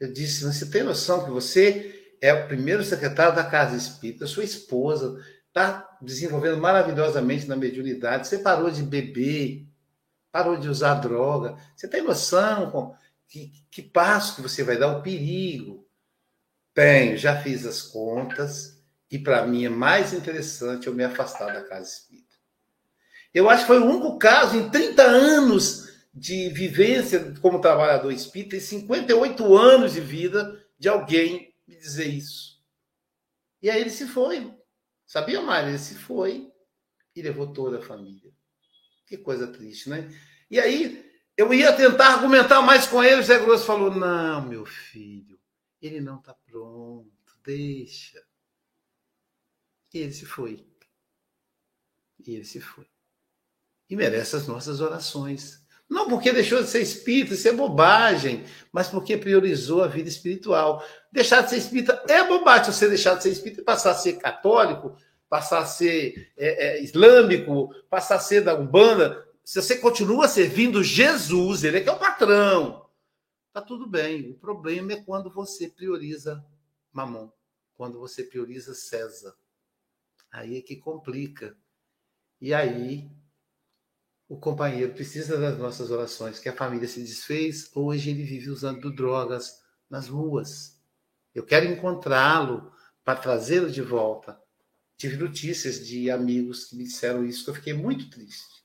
Eu disse, você tem noção que você é o primeiro secretário da Casa Espírita, sua esposa está desenvolvendo maravilhosamente na mediunidade, você parou de beber, parou de usar droga. Você tem noção que, que passo que você vai dar, o perigo. Tenho, já fiz as contas, e para mim é mais interessante eu me afastar da casa espírita. Eu acho que foi o único caso em 30 anos de vivência como trabalhador espírita e 58 anos de vida de alguém me dizer isso. E aí ele se foi. Sabia, Mário? Ele se foi e levou toda a família. Que coisa triste, né? E aí eu ia tentar argumentar mais com ele, o Zé Grosso falou: Não, meu filho, ele não está pronto, deixa. E ele se foi. E ele se foi. E merece as nossas orações. Não porque deixou de ser espírita, isso é bobagem, mas porque priorizou a vida espiritual. Deixar de ser espírita é bobagem. Você deixar de ser espírita e passar a ser católico, passar a ser é, é, islâmico, passar a ser da Umbanda, se você continua servindo Jesus, ele é que é o patrão, tá tudo bem. O problema é quando você prioriza Mamon, quando você prioriza César. Aí é que complica. E aí o companheiro precisa das nossas orações, que a família se desfez, hoje ele vive usando drogas nas ruas. Eu quero encontrá-lo para trazê-lo de volta. Tive notícias de amigos que me disseram isso, que eu fiquei muito triste.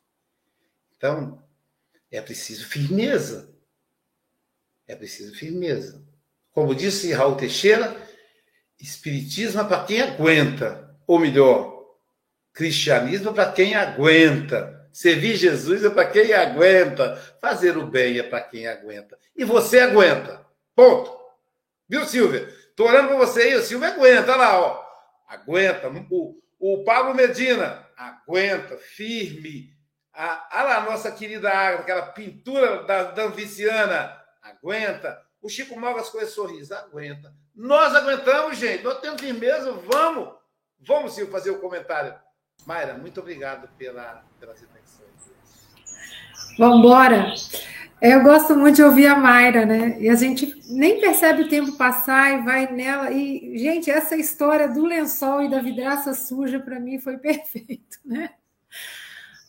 Então, é preciso firmeza. É preciso firmeza. Como disse Raul Teixeira, espiritismo é para quem aguenta, ou melhor, cristianismo é para quem aguenta. Servir Jesus é para quem aguenta. Fazer o bem é para quem aguenta. E você aguenta. Ponto. Viu, Silvia? Estou olhando para você aí, o Silvia aguenta. Olha lá, ó. Aguenta. O, o Pablo Medina aguenta, firme. A, lá nossa querida Agatha, aquela pintura da, da aguenta. O Chico Mogas com esse sorriso, aguenta. Nós aguentamos, gente. Nós temos firmeza, vamos. Vamos, Silvio, fazer o comentário. Mayra, muito obrigado pela, pelas reflexões. Vamos embora. Eu gosto muito de ouvir a Mayra, né? E a gente nem percebe o tempo passar e vai nela. E, gente, essa história do lençol e da vidraça suja, para mim, foi perfeito, né?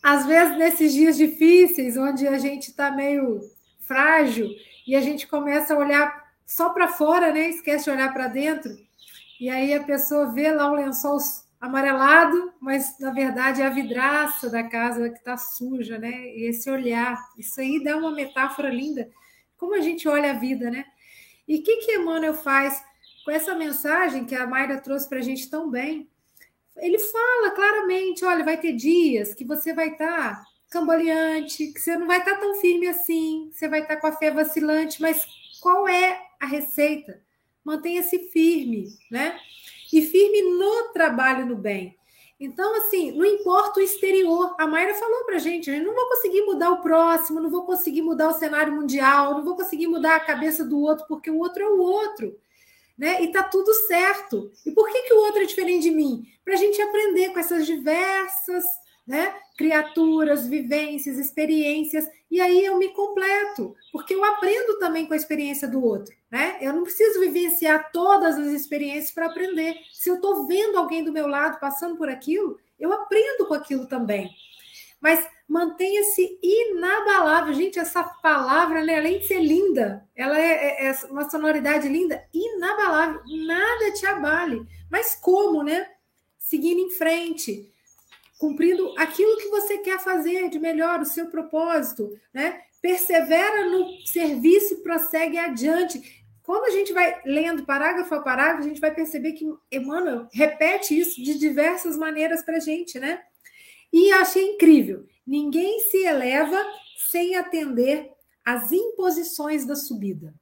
Às vezes, nesses dias difíceis, onde a gente está meio frágil e a gente começa a olhar só para fora, né? Esquece de olhar para dentro. E aí a pessoa vê lá o lençol amarelado, mas na verdade é a vidraça da casa que está suja, né? E esse olhar, isso aí dá uma metáfora linda, como a gente olha a vida, né? E o que, que Emmanuel faz com essa mensagem que a Mayra trouxe para a gente tão bem? Ele fala claramente: olha, vai ter dias que você vai estar tá cambaleante, que você não vai estar tá tão firme assim, você vai estar tá com a fé vacilante, mas qual é a receita? Mantenha-se firme, né? e firme no trabalho no bem. Então, assim, não importa o exterior. A Mayra falou para a gente: eu não vou conseguir mudar o próximo, não vou conseguir mudar o cenário mundial, não vou conseguir mudar a cabeça do outro, porque o outro é o outro. Né? E tá tudo certo. E por que, que o outro é diferente de mim? Para a gente aprender com essas diversas né? criaturas, vivências, experiências, e aí eu me completo, porque eu aprendo também com a experiência do outro, né? Eu não preciso vivenciar todas as experiências para aprender. Se eu estou vendo alguém do meu lado passando por aquilo, eu aprendo com aquilo também. Mas mantenha-se inabalável. Gente, essa palavra, né, além de ser linda, ela é, é, é uma sonoridade linda, inabalável. Nada te abale. Mas como, né? Seguindo em frente cumprindo aquilo que você quer fazer de melhor, o seu propósito, né? Persevera no serviço e prossegue adiante. Quando a gente vai lendo parágrafo a parágrafo, a gente vai perceber que Emmanuel repete isso de diversas maneiras para a gente, né? E achei incrível. Ninguém se eleva sem atender às imposições da subida.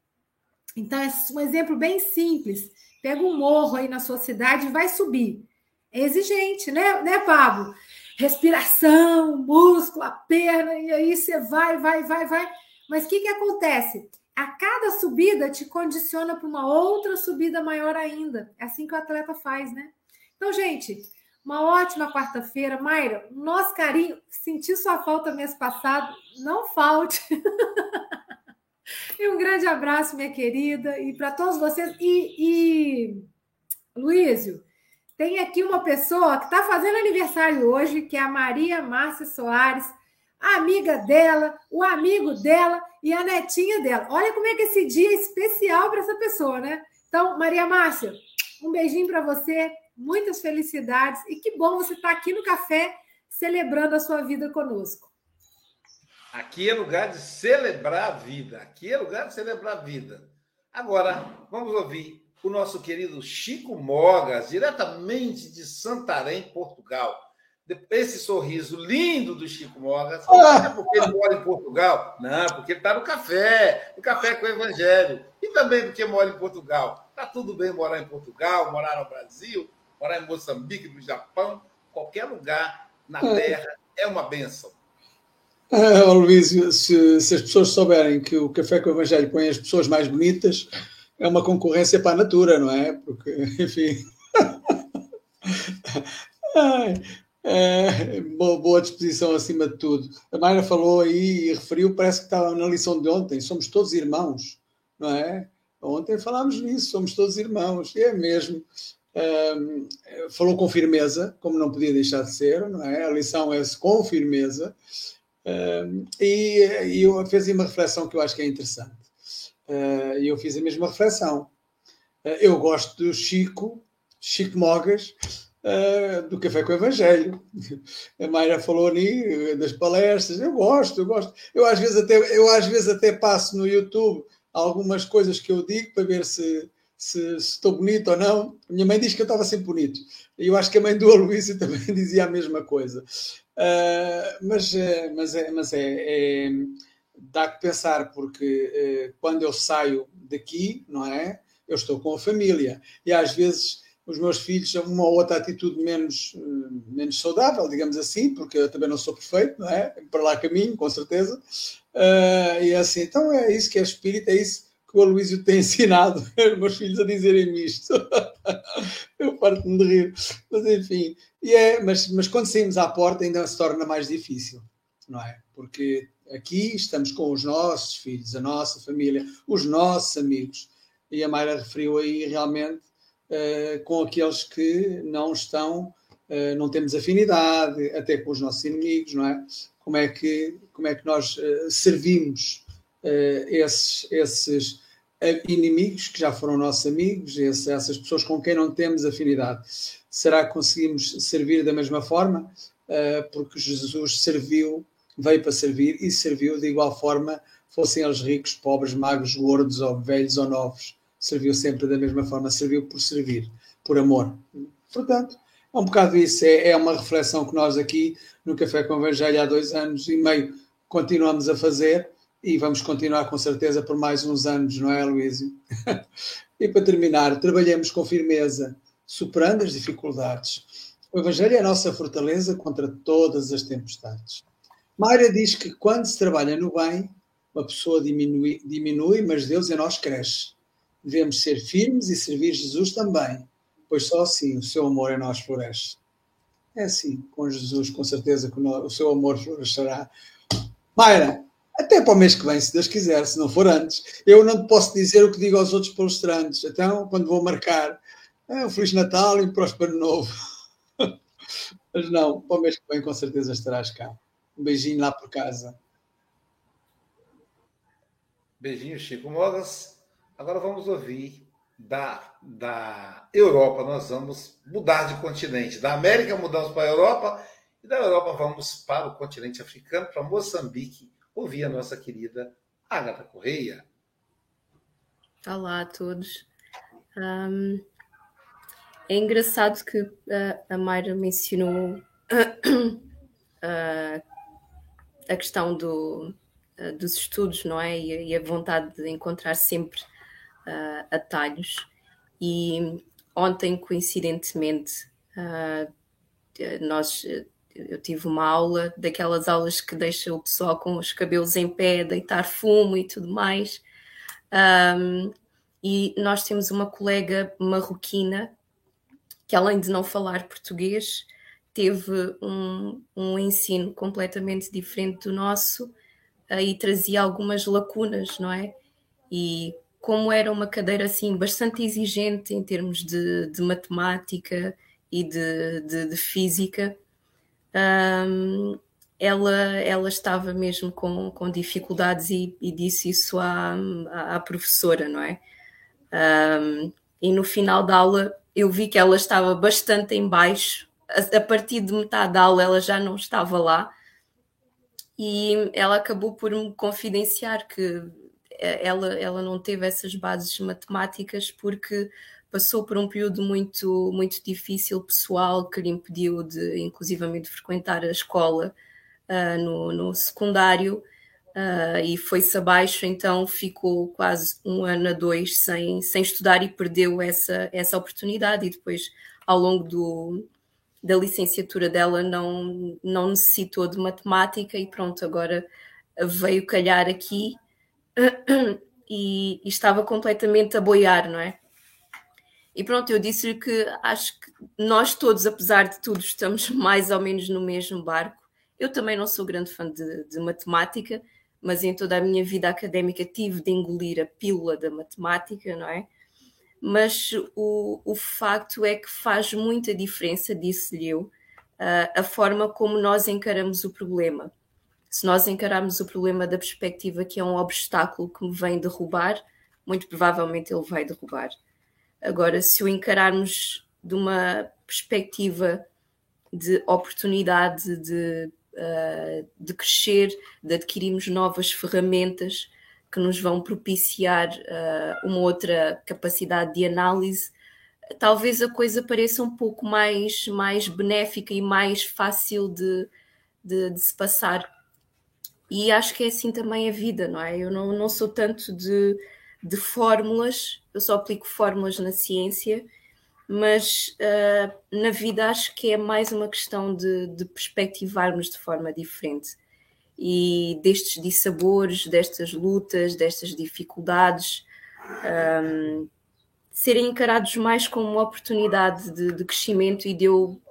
Então, é um exemplo bem simples. Pega um morro aí na sua cidade e vai subir. É exigente, né, né, Pablo? Respiração, músculo, a perna, e aí você vai, vai, vai, vai. Mas o que, que acontece? A cada subida te condiciona para uma outra subida maior ainda. É assim que o atleta faz, né? Então, gente, uma ótima quarta-feira. Mayra, nosso carinho, senti sua falta mês passado, não falte. e um grande abraço, minha querida, e para todos vocês. E, e Luísio, tem aqui uma pessoa que está fazendo aniversário hoje, que é a Maria Márcia Soares, a amiga dela, o amigo dela e a netinha dela. Olha como é que esse dia é especial para essa pessoa, né? Então, Maria Márcia, um beijinho para você, muitas felicidades e que bom você estar tá aqui no café celebrando a sua vida conosco. Aqui é lugar de celebrar a vida. Aqui é lugar de celebrar a vida. Agora, vamos ouvir o nosso querido Chico Mogas, diretamente de Santarém, Portugal. Esse sorriso lindo do Chico Mogas, não é porque ele mora em Portugal, não, porque ele está no café, no café com o Evangelho, e também porque mora em Portugal. Está tudo bem morar em Portugal, morar no Brasil, morar em Moçambique, no Japão, qualquer lugar na é. Terra é uma benção. Ah, Luís, se, se, as pessoas souberem que o Café com o Evangelho põe as pessoas mais bonitas, é uma concorrência para a natura, não é? Porque, enfim. Ai, é, boa, boa, disposição acima de tudo. A Mayra falou aí e referiu, parece que estava na lição de ontem, somos todos irmãos, não é? Ontem falámos nisso, somos todos irmãos, e é mesmo. Falou com firmeza, como não podia deixar de ser, não é? A lição é com firmeza, e, e eu fez uma reflexão que eu acho que é interessante. Uh, e eu fiz a mesma reflexão. Uh, eu gosto do Chico, Chico Mogas, uh, do Café com o Evangelho. A Mayra falou ali das palestras. Eu gosto, eu gosto. Eu às vezes até, eu às vezes até passo no YouTube algumas coisas que eu digo para ver se, se, se, estou bonito ou não. Minha mãe diz que eu estava sempre bonito. E eu acho que a mãe do Aloysio também dizia a mesma coisa. Uh, mas, mas, é, mas é, é, dá que pensar, porque uh, quando eu saio daqui, não é? Eu estou com a família e às vezes os meus filhos têm uma ou outra atitude menos, menos saudável, digamos assim, porque eu também não sou perfeito, não é? Para lá caminho, com certeza. Uh, e é assim, então é isso que é espírito, é isso o Aloísio tem ensinado os meus filhos a dizerem-me isto. eu parto-me de rir. Mas enfim, e é, mas, mas quando saímos à porta ainda se torna mais difícil, não é? Porque aqui estamos com os nossos filhos, a nossa família, os nossos amigos. E a Mayra referiu aí realmente uh, com aqueles que não estão, uh, não temos afinidade, até com os nossos inimigos, não é? Como é que, como é que nós uh, servimos esses, esses inimigos que já foram nossos amigos, essas pessoas com quem não temos afinidade? Será que conseguimos servir da mesma forma? porque Jesus serviu, veio para servir e serviu de igual forma, fossem eles ricos, pobres, magros, gordos ou velhos ou novos serviu sempre da mesma forma, serviu por servir, por amor. Portanto, é um bocado isso, é, é uma reflexão que nós aqui no Café com Evangelho há dois anos e meio continuamos a fazer e vamos continuar com certeza por mais uns anos, não é, Luísio? e para terminar, trabalhemos com firmeza, superando as dificuldades. O Evangelho é a nossa fortaleza contra todas as tempestades. Mayra diz que quando se trabalha no bem, uma pessoa diminui, diminui mas Deus em nós cresce devemos ser firmes e servir Jesus também, pois só assim o seu amor em nós floresce. É assim, com Jesus, com certeza que o seu amor florescerá. Mayra, até para o mês que vem, se Deus quiser, se não for antes. Eu não posso dizer o que digo aos outros palestrantes. Então, quando vou marcar, é um Feliz Natal e um próspero novo. Mas não, para o mês que vem, com certeza estarás cá. Um beijinho lá por casa. Beijinho, Chico Mogas. Agora vamos ouvir da, da Europa, nós vamos mudar de continente. Da América mudamos para a Europa e da Europa vamos para o continente africano, para Moçambique, ouvir a nossa querida Agatha Correia. Olá a todos. Um, é engraçado que a, a Mayra mencionou a, a questão do, dos estudos, não é? E, e a vontade de encontrar sempre uh, atalhos. E ontem, coincidentemente, uh, nós, eu tive uma aula daquelas aulas que deixa o pessoal com os cabelos em pé, deitar fumo e tudo mais. Um, e nós temos uma colega marroquina que, além de não falar português, teve um, um ensino completamente diferente do nosso uh, e trazia algumas lacunas, não é? E como era uma cadeira assim bastante exigente em termos de, de matemática e de, de, de física, um, ela, ela estava mesmo com, com dificuldades e, e disse isso à, à, professora, não é? Um, e no final da aula eu vi que ela estava bastante em baixo, a, a partir de metade da aula ela já não estava lá, e ela acabou por me confidenciar que é, ela, ela não teve essas bases matemáticas porque passou por um período muito, muito difícil pessoal que lhe impediu de, inclusivamente, frequentar a escola uh, no, no, secundário uh, e foi-se abaixo, então ficou quase um ano a dois sem, sem estudar e perdeu essa, essa oportunidade e depois, ao longo do, da licenciatura dela, não, não necessitou de matemática e pronto, agora veio calhar aqui e, e, estava completamente a boiar, não é? E pronto, eu disse-lhe que acho que nós todos, apesar de tudo, estamos mais ou menos no mesmo barco. Eu também não sou grande fã de, de matemática, mas em toda a minha vida académica tive de engolir a pílula da matemática, não é? Mas o, o facto é que faz muita diferença, disse-lhe eu, a forma como nós encaramos o problema se nós encararmos o problema da perspectiva que é um obstáculo que me vem derrubar, muito provavelmente ele vai derrubar. Agora, se o encararmos de uma perspectiva de oportunidade de, uh, de crescer, de adquirirmos novas ferramentas que nos vão propiciar uh, uma outra capacidade de análise, talvez a coisa pareça um pouco mais, mais benéfica e mais fácil de, de, de, se passar. E acho que é assim também a vida, não é? Eu não, não sou tanto de, de fórmulas, eu só aplico fórmulas na ciência, mas uh, na vida acho que é mais uma questão de, de perspectivarmos de forma diferente e destes dissabores, destas lutas, destas dificuldades, um, serem encarados mais como uma oportunidade de, de, crescimento e de eu,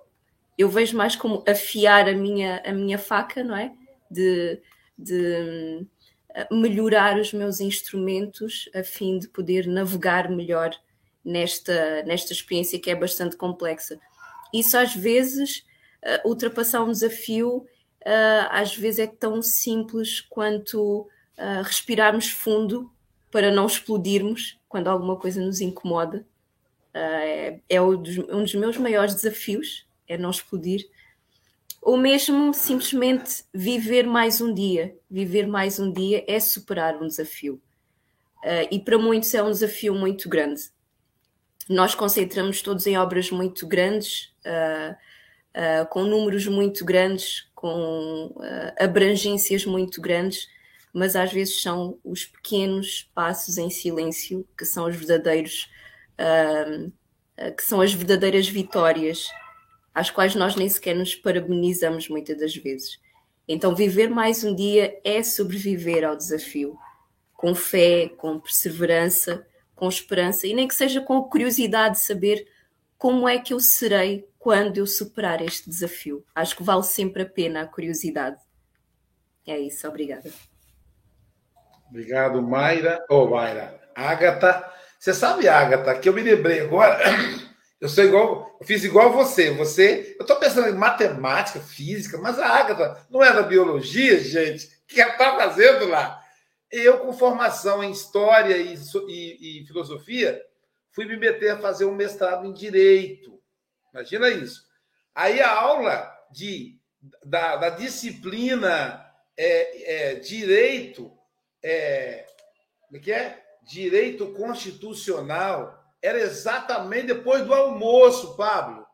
eu vejo mais como afiar a minha, a minha faca, não é? De, de melhorar os meus instrumentos a fim de poder navegar melhor nesta, nesta experiência que é bastante complexa. Isso às vezes uh, ultrapassar um desafio uh, às vezes é tão simples quanto uh, respirarmos fundo para não explodirmos quando alguma coisa nos incomoda. É, é um dos meus maiores desafios, é não explodir. Ou mesmo simplesmente viver mais um dia. Viver mais um dia é superar um desafio. Uh, e para muitos é um desafio muito grande. Nós concentramos todos em obras muito grandes, uh, uh, com números muito grandes, com abrangências muito grandes, mas às vezes são os pequenos passos em silêncio que são os verdadeiros, que são as verdadeiras vitórias, às quais nós nem sequer nos parabenizamos muitas das vezes. Então, viver mais um dia é sobreviver ao desafio, com fé, com perseverança, com esperança, e nem que seja com curiosidade de saber como é que eu serei quando eu superar este desafio. Acho que vale sempre a pena a curiosidade. É isso, obrigada. Obrigado, Mayra. Ô, oh, Mayra. Agatha. Você sabe, Agatha, que eu me lembrei agora. Eu sou igual, eu fiz igual você. Você, eu estou pensando em matemática, física, mas a Agatha não é da biologia, gente. O que ela está fazendo lá? Eu, com formação em história e, e, e filosofia, fui me meter a fazer um mestrado em direito. Imagina isso. Aí a aula de, da, da disciplina é, é, direito, é, como é que é? Direito constitucional era exatamente depois do almoço, Pablo.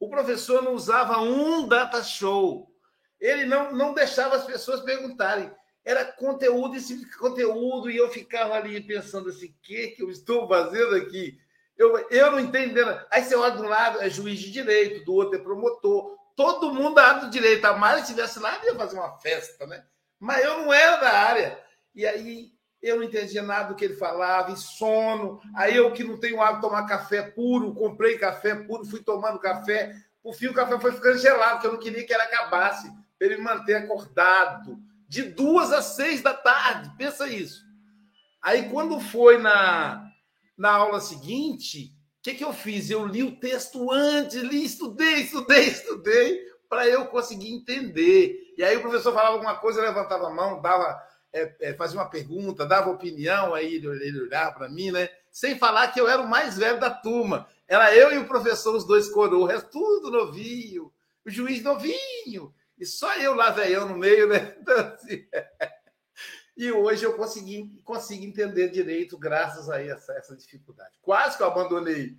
O professor não usava um data show. Ele não, não deixava as pessoas perguntarem. Era conteúdo e conteúdo, e eu ficava ali pensando assim: o que, que eu estou fazendo aqui? Eu, eu não entendendo. Aí você olha de um lado, é juiz de direito, do outro é promotor. Todo mundo da área do direito. A Mari estivesse lá, ia fazer uma festa, né? Mas eu não era da área. E aí eu não entendia nada do que ele falava, e sono. Aí eu que não tenho hábito de tomar café puro, comprei café puro, fui tomando café. Por fim, o café foi ficando gelado, porque eu não queria que ele acabasse, para ele manter acordado. De duas às seis da tarde, pensa isso. Aí quando foi na, na aula seguinte, o que, que eu fiz? Eu li o texto antes, li, estudei, estudei, estudei, para eu conseguir entender. E aí o professor falava alguma coisa, levantava a mão, dava, é, é, fazia uma pergunta, dava opinião, aí ele, ele olhava para mim, né? Sem falar que eu era o mais velho da turma. Era eu e o professor, os dois coroas, tudo novinho, o juiz novinho. E só eu lá, velhão, no meio, né? Então, assim, e hoje eu consegui, consigo entender direito graças a essa, essa dificuldade. Quase que eu abandonei.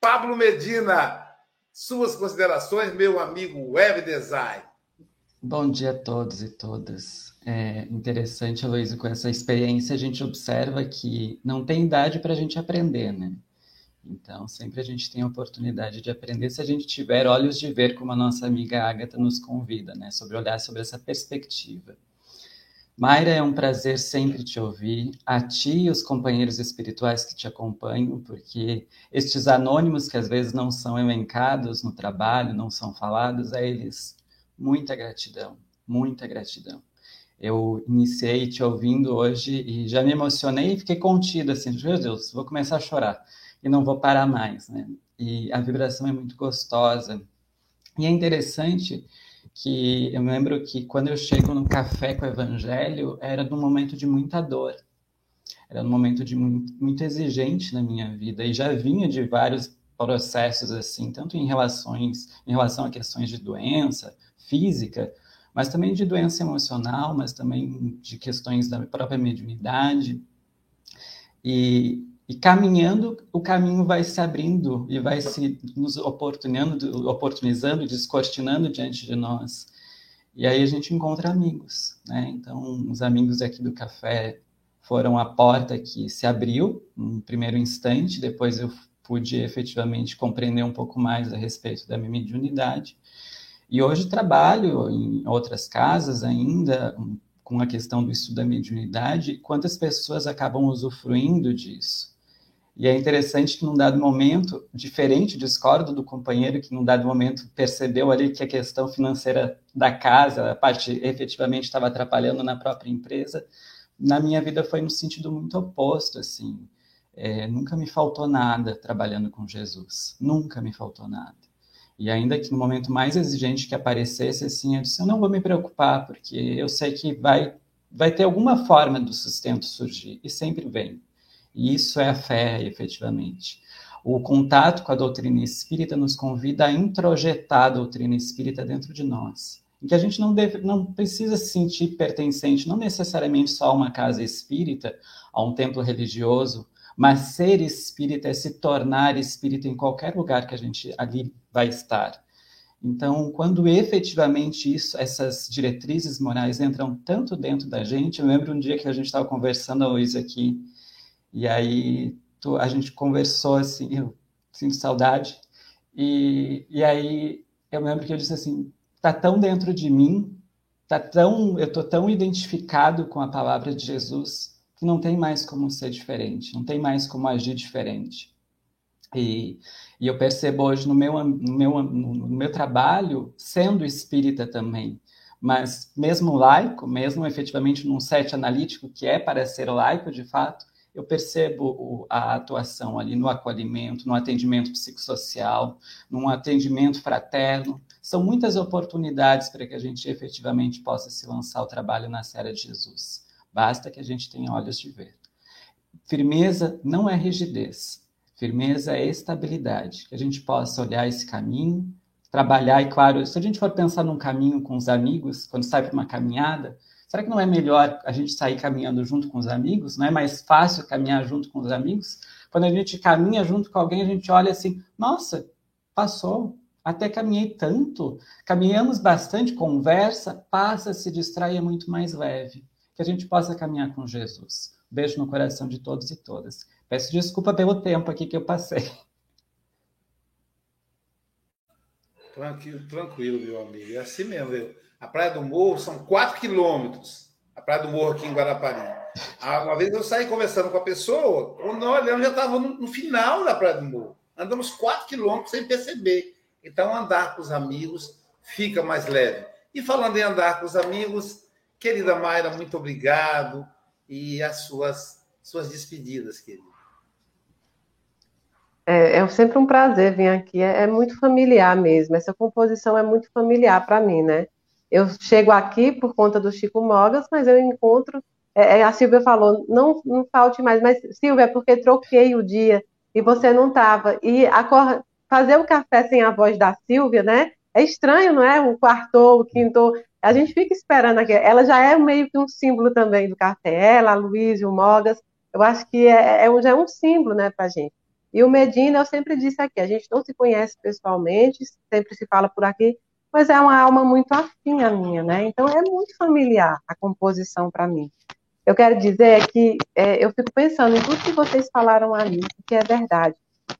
Pablo Medina, suas considerações, meu amigo web design. Bom dia a todos e todas. É interessante, Luiz, com essa experiência a gente observa que não tem idade para a gente aprender, né? Então, sempre a gente tem a oportunidade de aprender se a gente tiver olhos de ver, como a nossa amiga Agatha nos convida, né? Sobre olhar sobre essa perspectiva. Mayra, é um prazer sempre te ouvir, a ti e os companheiros espirituais que te acompanham, porque estes anônimos que às vezes não são elencados no trabalho, não são falados, a eles muita gratidão, muita gratidão. Eu iniciei te ouvindo hoje e já me emocionei e fiquei contida assim, meu Deus, vou começar a chorar e não vou parar mais, né? E a vibração é muito gostosa. E é interessante que eu lembro que quando eu chego no café com o evangelho, era num momento de muita dor. Era num momento de muito, muito exigente na minha vida e já vinha de vários processos assim, tanto em relações, em relação a questões de doença física, mas também de doença emocional, mas também de questões da própria mediunidade. E, e caminhando, o caminho vai se abrindo e vai se nos oportunizando, oportunizando, descortinando diante de nós. E aí a gente encontra amigos, né? Então, os amigos aqui do café foram a porta que se abriu no primeiro instante, depois eu pude efetivamente compreender um pouco mais a respeito da minha mediunidade. E hoje trabalho em outras casas ainda com a questão do estudo da mediunidade, quantas pessoas acabam usufruindo disso. E é interessante que num dado momento, diferente, discordo do companheiro que num dado momento percebeu ali que a questão financeira da casa, a parte efetivamente estava atrapalhando na própria empresa, na minha vida foi no sentido muito oposto, assim. É, nunca me faltou nada trabalhando com Jesus, nunca me faltou nada. E ainda que no momento mais exigente que aparecesse, assim, eu disse, eu não vou me preocupar, porque eu sei que vai, vai ter alguma forma do sustento surgir, e sempre vem. E isso é a fé, efetivamente. O contato com a doutrina espírita nos convida a introjetar a doutrina espírita dentro de nós. Em que a gente não, deve, não precisa se sentir pertencente, não necessariamente só a uma casa espírita, a um templo religioso, mas ser espírita é se tornar espírita em qualquer lugar que a gente ali vai estar. Então, quando efetivamente isso, essas diretrizes morais entram tanto dentro da gente, eu lembro um dia que a gente estava conversando hoje aqui e aí tu, a gente conversou assim, eu sinto saudade. E, e aí eu lembro que eu disse assim, tá tão dentro de mim, tá tão, eu tô tão identificado com a palavra de Jesus que não tem mais como ser diferente, não tem mais como agir diferente. E, e eu percebo hoje no meu, no, meu, no meu trabalho, sendo espírita também, mas mesmo laico, mesmo efetivamente num set analítico que é para ser laico de fato, eu percebo a atuação ali no acolhimento, no atendimento psicossocial, num atendimento fraterno. São muitas oportunidades para que a gente efetivamente possa se lançar ao trabalho na Serra de Jesus. Basta que a gente tenha olhos de ver. Firmeza não é rigidez. Firmeza é estabilidade. Que a gente possa olhar esse caminho, trabalhar, e claro, se a gente for pensar num caminho com os amigos, quando sai para uma caminhada, Será que não é melhor a gente sair caminhando junto com os amigos? Não é mais fácil caminhar junto com os amigos? Quando a gente caminha junto com alguém, a gente olha assim: nossa, passou, até caminhei tanto, caminhamos bastante, conversa, passa, se distrai, é muito mais leve. Que a gente possa caminhar com Jesus. Beijo no coração de todos e todas. Peço desculpa pelo tempo aqui que eu passei. Tranquilo, tranquilo, meu amigo. É assim mesmo. Eu, a Praia do Morro são 4 quilômetros. A Praia do Morro aqui em Guarapari. Uma vez eu saí conversando com a pessoa, quando olhando, já estava no, no, final da Praia do Morro. Andamos 4 quilômetros sem perceber. Então, andar com os amigos fica mais leve. E falando em andar com os amigos, querida Mayra, muito obrigado. E as suas, suas despedidas, querida. É, é sempre um prazer vir aqui. É, é muito familiar mesmo. Essa composição é muito familiar para mim, né? Eu chego aqui por conta do Chico Mogas, mas eu encontro. É, é, a Silvia falou, não, não falte mais, mas Silvia, é porque troquei o dia e você não estava. E fazer o café sem a voz da Silvia, né? É estranho, não é? O quarto, o quinto. A gente fica esperando aqui. Ela já é meio que um símbolo também do café. Ela, a Luiz, o Mogas. Eu acho que é, é, já é um símbolo, né, pra gente. E o Medina, eu sempre disse aqui, a gente não se conhece pessoalmente, sempre se fala por aqui, mas é uma alma muito afim a minha, né? Então é muito familiar a composição para mim. Eu quero dizer que é, eu fico pensando em tudo que vocês falaram ali, que é verdade.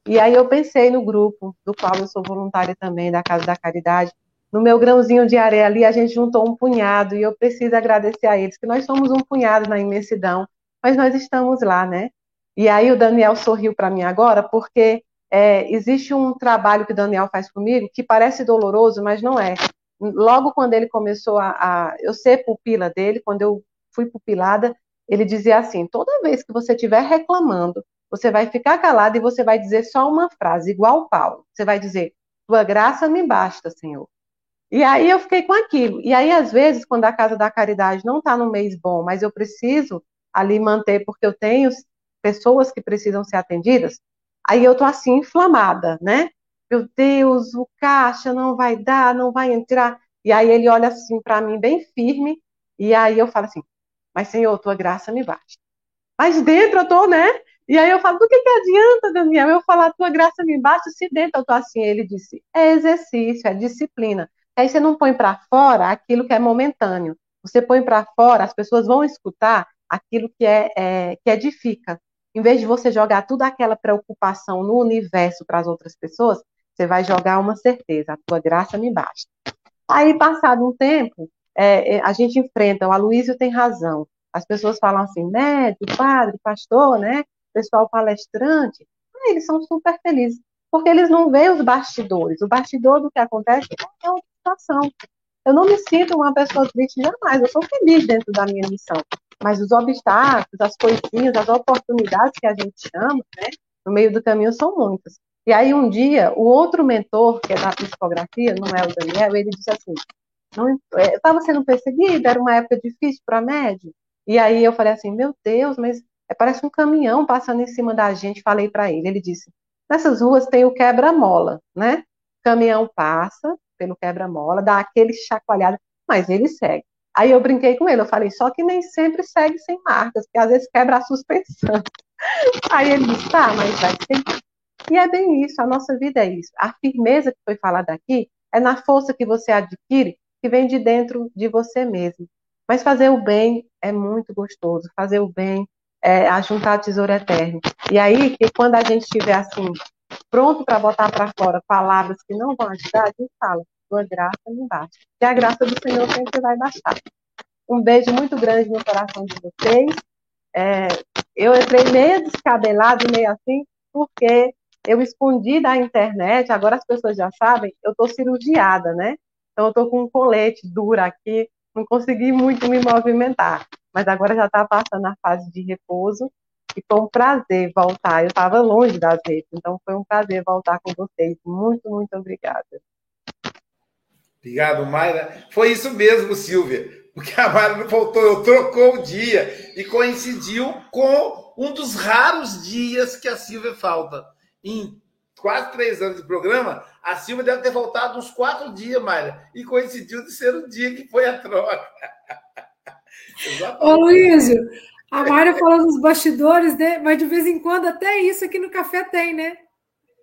E aí eu pensei no grupo, do qual eu sou voluntária também, da Casa da Caridade. No meu grãozinho de areia ali, a gente juntou um punhado, e eu preciso agradecer a eles, que nós somos um punhado na imensidão, mas nós estamos lá, né? E aí o Daniel sorriu para mim agora, porque é, existe um trabalho que o Daniel faz comigo que parece doloroso, mas não é. Logo quando ele começou a, a eu ser pupila dele, quando eu fui pupilada, ele dizia assim: toda vez que você estiver reclamando, você vai ficar calado e você vai dizer só uma frase, igual Paulo. Você vai dizer: Tua graça me basta, Senhor. E aí eu fiquei com aquilo. E aí, às vezes, quando a Casa da Caridade não está no mês bom, mas eu preciso ali manter, porque eu tenho pessoas que precisam ser atendidas, Aí eu tô assim, inflamada, né? Meu Deus, o caixa não vai dar, não vai entrar. E aí ele olha assim para mim, bem firme, e aí eu falo assim: Mas Senhor, tua graça me basta. Mas dentro eu tô, né? E aí eu falo: Do que, que adianta, Daniel, eu falar tua graça me basta se dentro eu tô assim? Ele disse: É exercício, é disciplina. Aí você não põe para fora aquilo que é momentâneo. Você põe para fora, as pessoas vão escutar aquilo que é, é, que edifica. Em vez de você jogar toda aquela preocupação no universo para as outras pessoas, você vai jogar uma certeza, a tua graça me basta. Aí, passado um tempo, é, é a gente enfrenta, o Aloysio tem razão. As pessoas falam assim, médico, padre, pastor, né? Pessoal palestrante. Eles são super felizes, porque eles não veem os bastidores. O bastidor do que acontece é uma situação. Eu não me sinto uma pessoa triste jamais, eu sou feliz dentro da minha missão. Mas os obstáculos, as coisinhas, as oportunidades que a gente chama, né, no meio do caminho são muitas. E aí um dia, o outro mentor, que é da psicografia, não é o Daniel, ele disse assim, não, é, eu estava sendo perseguida, era uma época difícil para médio. E aí eu falei assim, meu Deus, mas é, parece um caminhão passando em cima da gente. Falei para ele, ele disse, nessas ruas tem o quebra-mola, né? Caminhão passa, pelo quebra-mola, dá aquele chacoalhado, mas ele segue. Aí eu brinquei com ele, eu falei, só que nem sempre segue sem marcas, porque às vezes quebra a suspensão. Aí ele disse, tá, mas vai ser. E é bem isso, a nossa vida é isso. A firmeza que foi falada aqui é na força que você adquire, que vem de dentro de você mesmo. Mas fazer o bem é muito gostoso, fazer o bem é ajuntar tesouro eterno. E aí, que quando a gente estiver assim, pronto para botar para fora palavras que não vão ajudar, a gente fala, tua graça não basta. Que a graça do Senhor sempre vai bastar. Um beijo muito grande no coração de vocês. É, eu entrei meio descabelado, meio assim, porque eu escondi da internet, agora as pessoas já sabem, eu estou cirurgiada, né? Então eu estou com um colete duro aqui, não consegui muito me movimentar. Mas agora já está passando a fase de repouso e foi um prazer voltar. Eu estava longe das redes, então foi um prazer voltar com vocês. Muito, muito obrigada. Obrigado, Mayra. Foi isso mesmo, Silvia, porque a Mayra não voltou, trocou o dia e coincidiu com um dos raros dias que a Silvia falta. Em quase três anos de programa, a Silvia deve ter voltado uns quatro dias, Mayra, e coincidiu de ser o dia que foi a troca. Ô, Luísio, a Mayra falou dos bastidores, né? Mas de vez em quando até isso aqui no café tem, né?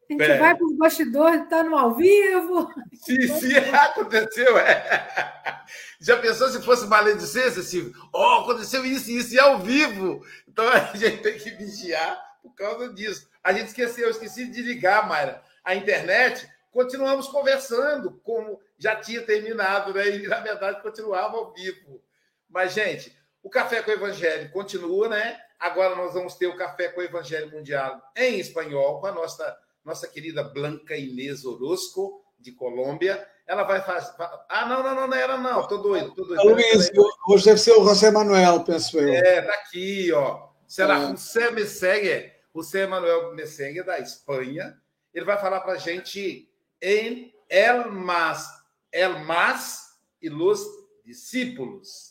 A gente é. vai para os bastidores, está no ao vivo. Sim, sim, aconteceu. É. Já pensou se fosse maledicência, Silvio? Oh, aconteceu isso e isso e ao vivo. Então a gente tem que vigiar por causa disso. A gente esqueceu, eu esqueci de ligar, Mayra, a internet. Continuamos conversando, como já tinha terminado, né? E na verdade continuava ao vivo. Mas, gente, o Café com o Evangelho continua, né? Agora nós vamos ter o Café com o Evangelho Mundial em espanhol com a nossa, nossa querida Blanca Inês Orozco, de Colômbia. Ela vai fazer. Ah, não, não, não, não era, não. Tô doido, tô doido. Luiz, hoje deve ser o José Manuel, penso eu. É, tá aqui, ó. Será é. José Messegue, José Manuel Messegue, da Espanha. Ele vai falar para a gente em El Mas, El Mas e los discípulos.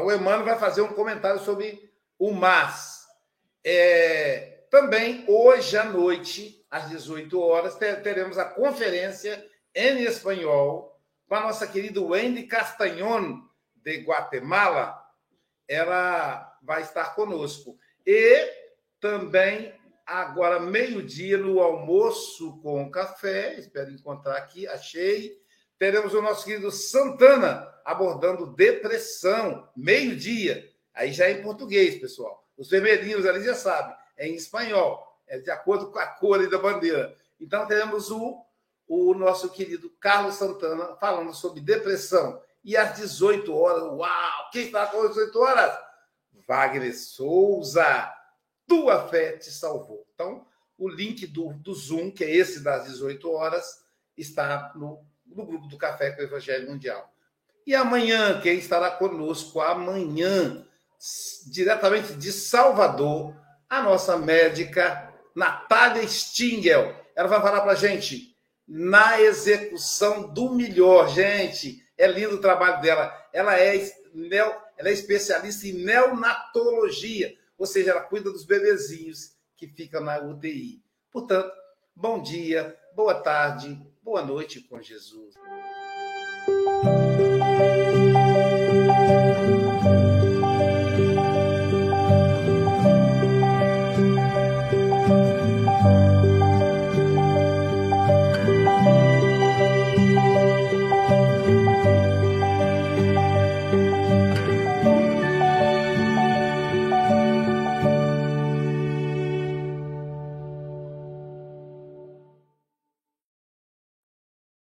Então, o Emmanuel vai fazer um comentário sobre o MAS. É, também, hoje à noite, às 18 horas, teremos a conferência em espanhol com a nossa querida Wendy Castanhon, de Guatemala. Ela vai estar conosco. E também, agora, meio-dia, no almoço com café, espero encontrar aqui, achei, teremos o nosso querido Santana abordando depressão, meio-dia. Aí já é em português, pessoal. Os vermelhinhos ali já sabem, é em espanhol, é de acordo com a cor da bandeira. Então teremos o, o nosso querido Carlos Santana falando sobre depressão. E às 18 horas, uau! Quem está com as 18 horas? Wagner Souza, tua fé te salvou. Então, o link do, do Zoom, que é esse das 18 horas, está no do grupo do Café com o Evangelho Mundial. E amanhã, quem estará conosco amanhã, diretamente de Salvador, a nossa médica Natália Stingel. Ela vai falar para a gente na execução do melhor. Gente, é lindo o trabalho dela. Ela é, ela é especialista em neonatologia, ou seja, ela cuida dos bebezinhos que ficam na UTI. Portanto, bom dia, boa tarde, Boa noite com Jesus.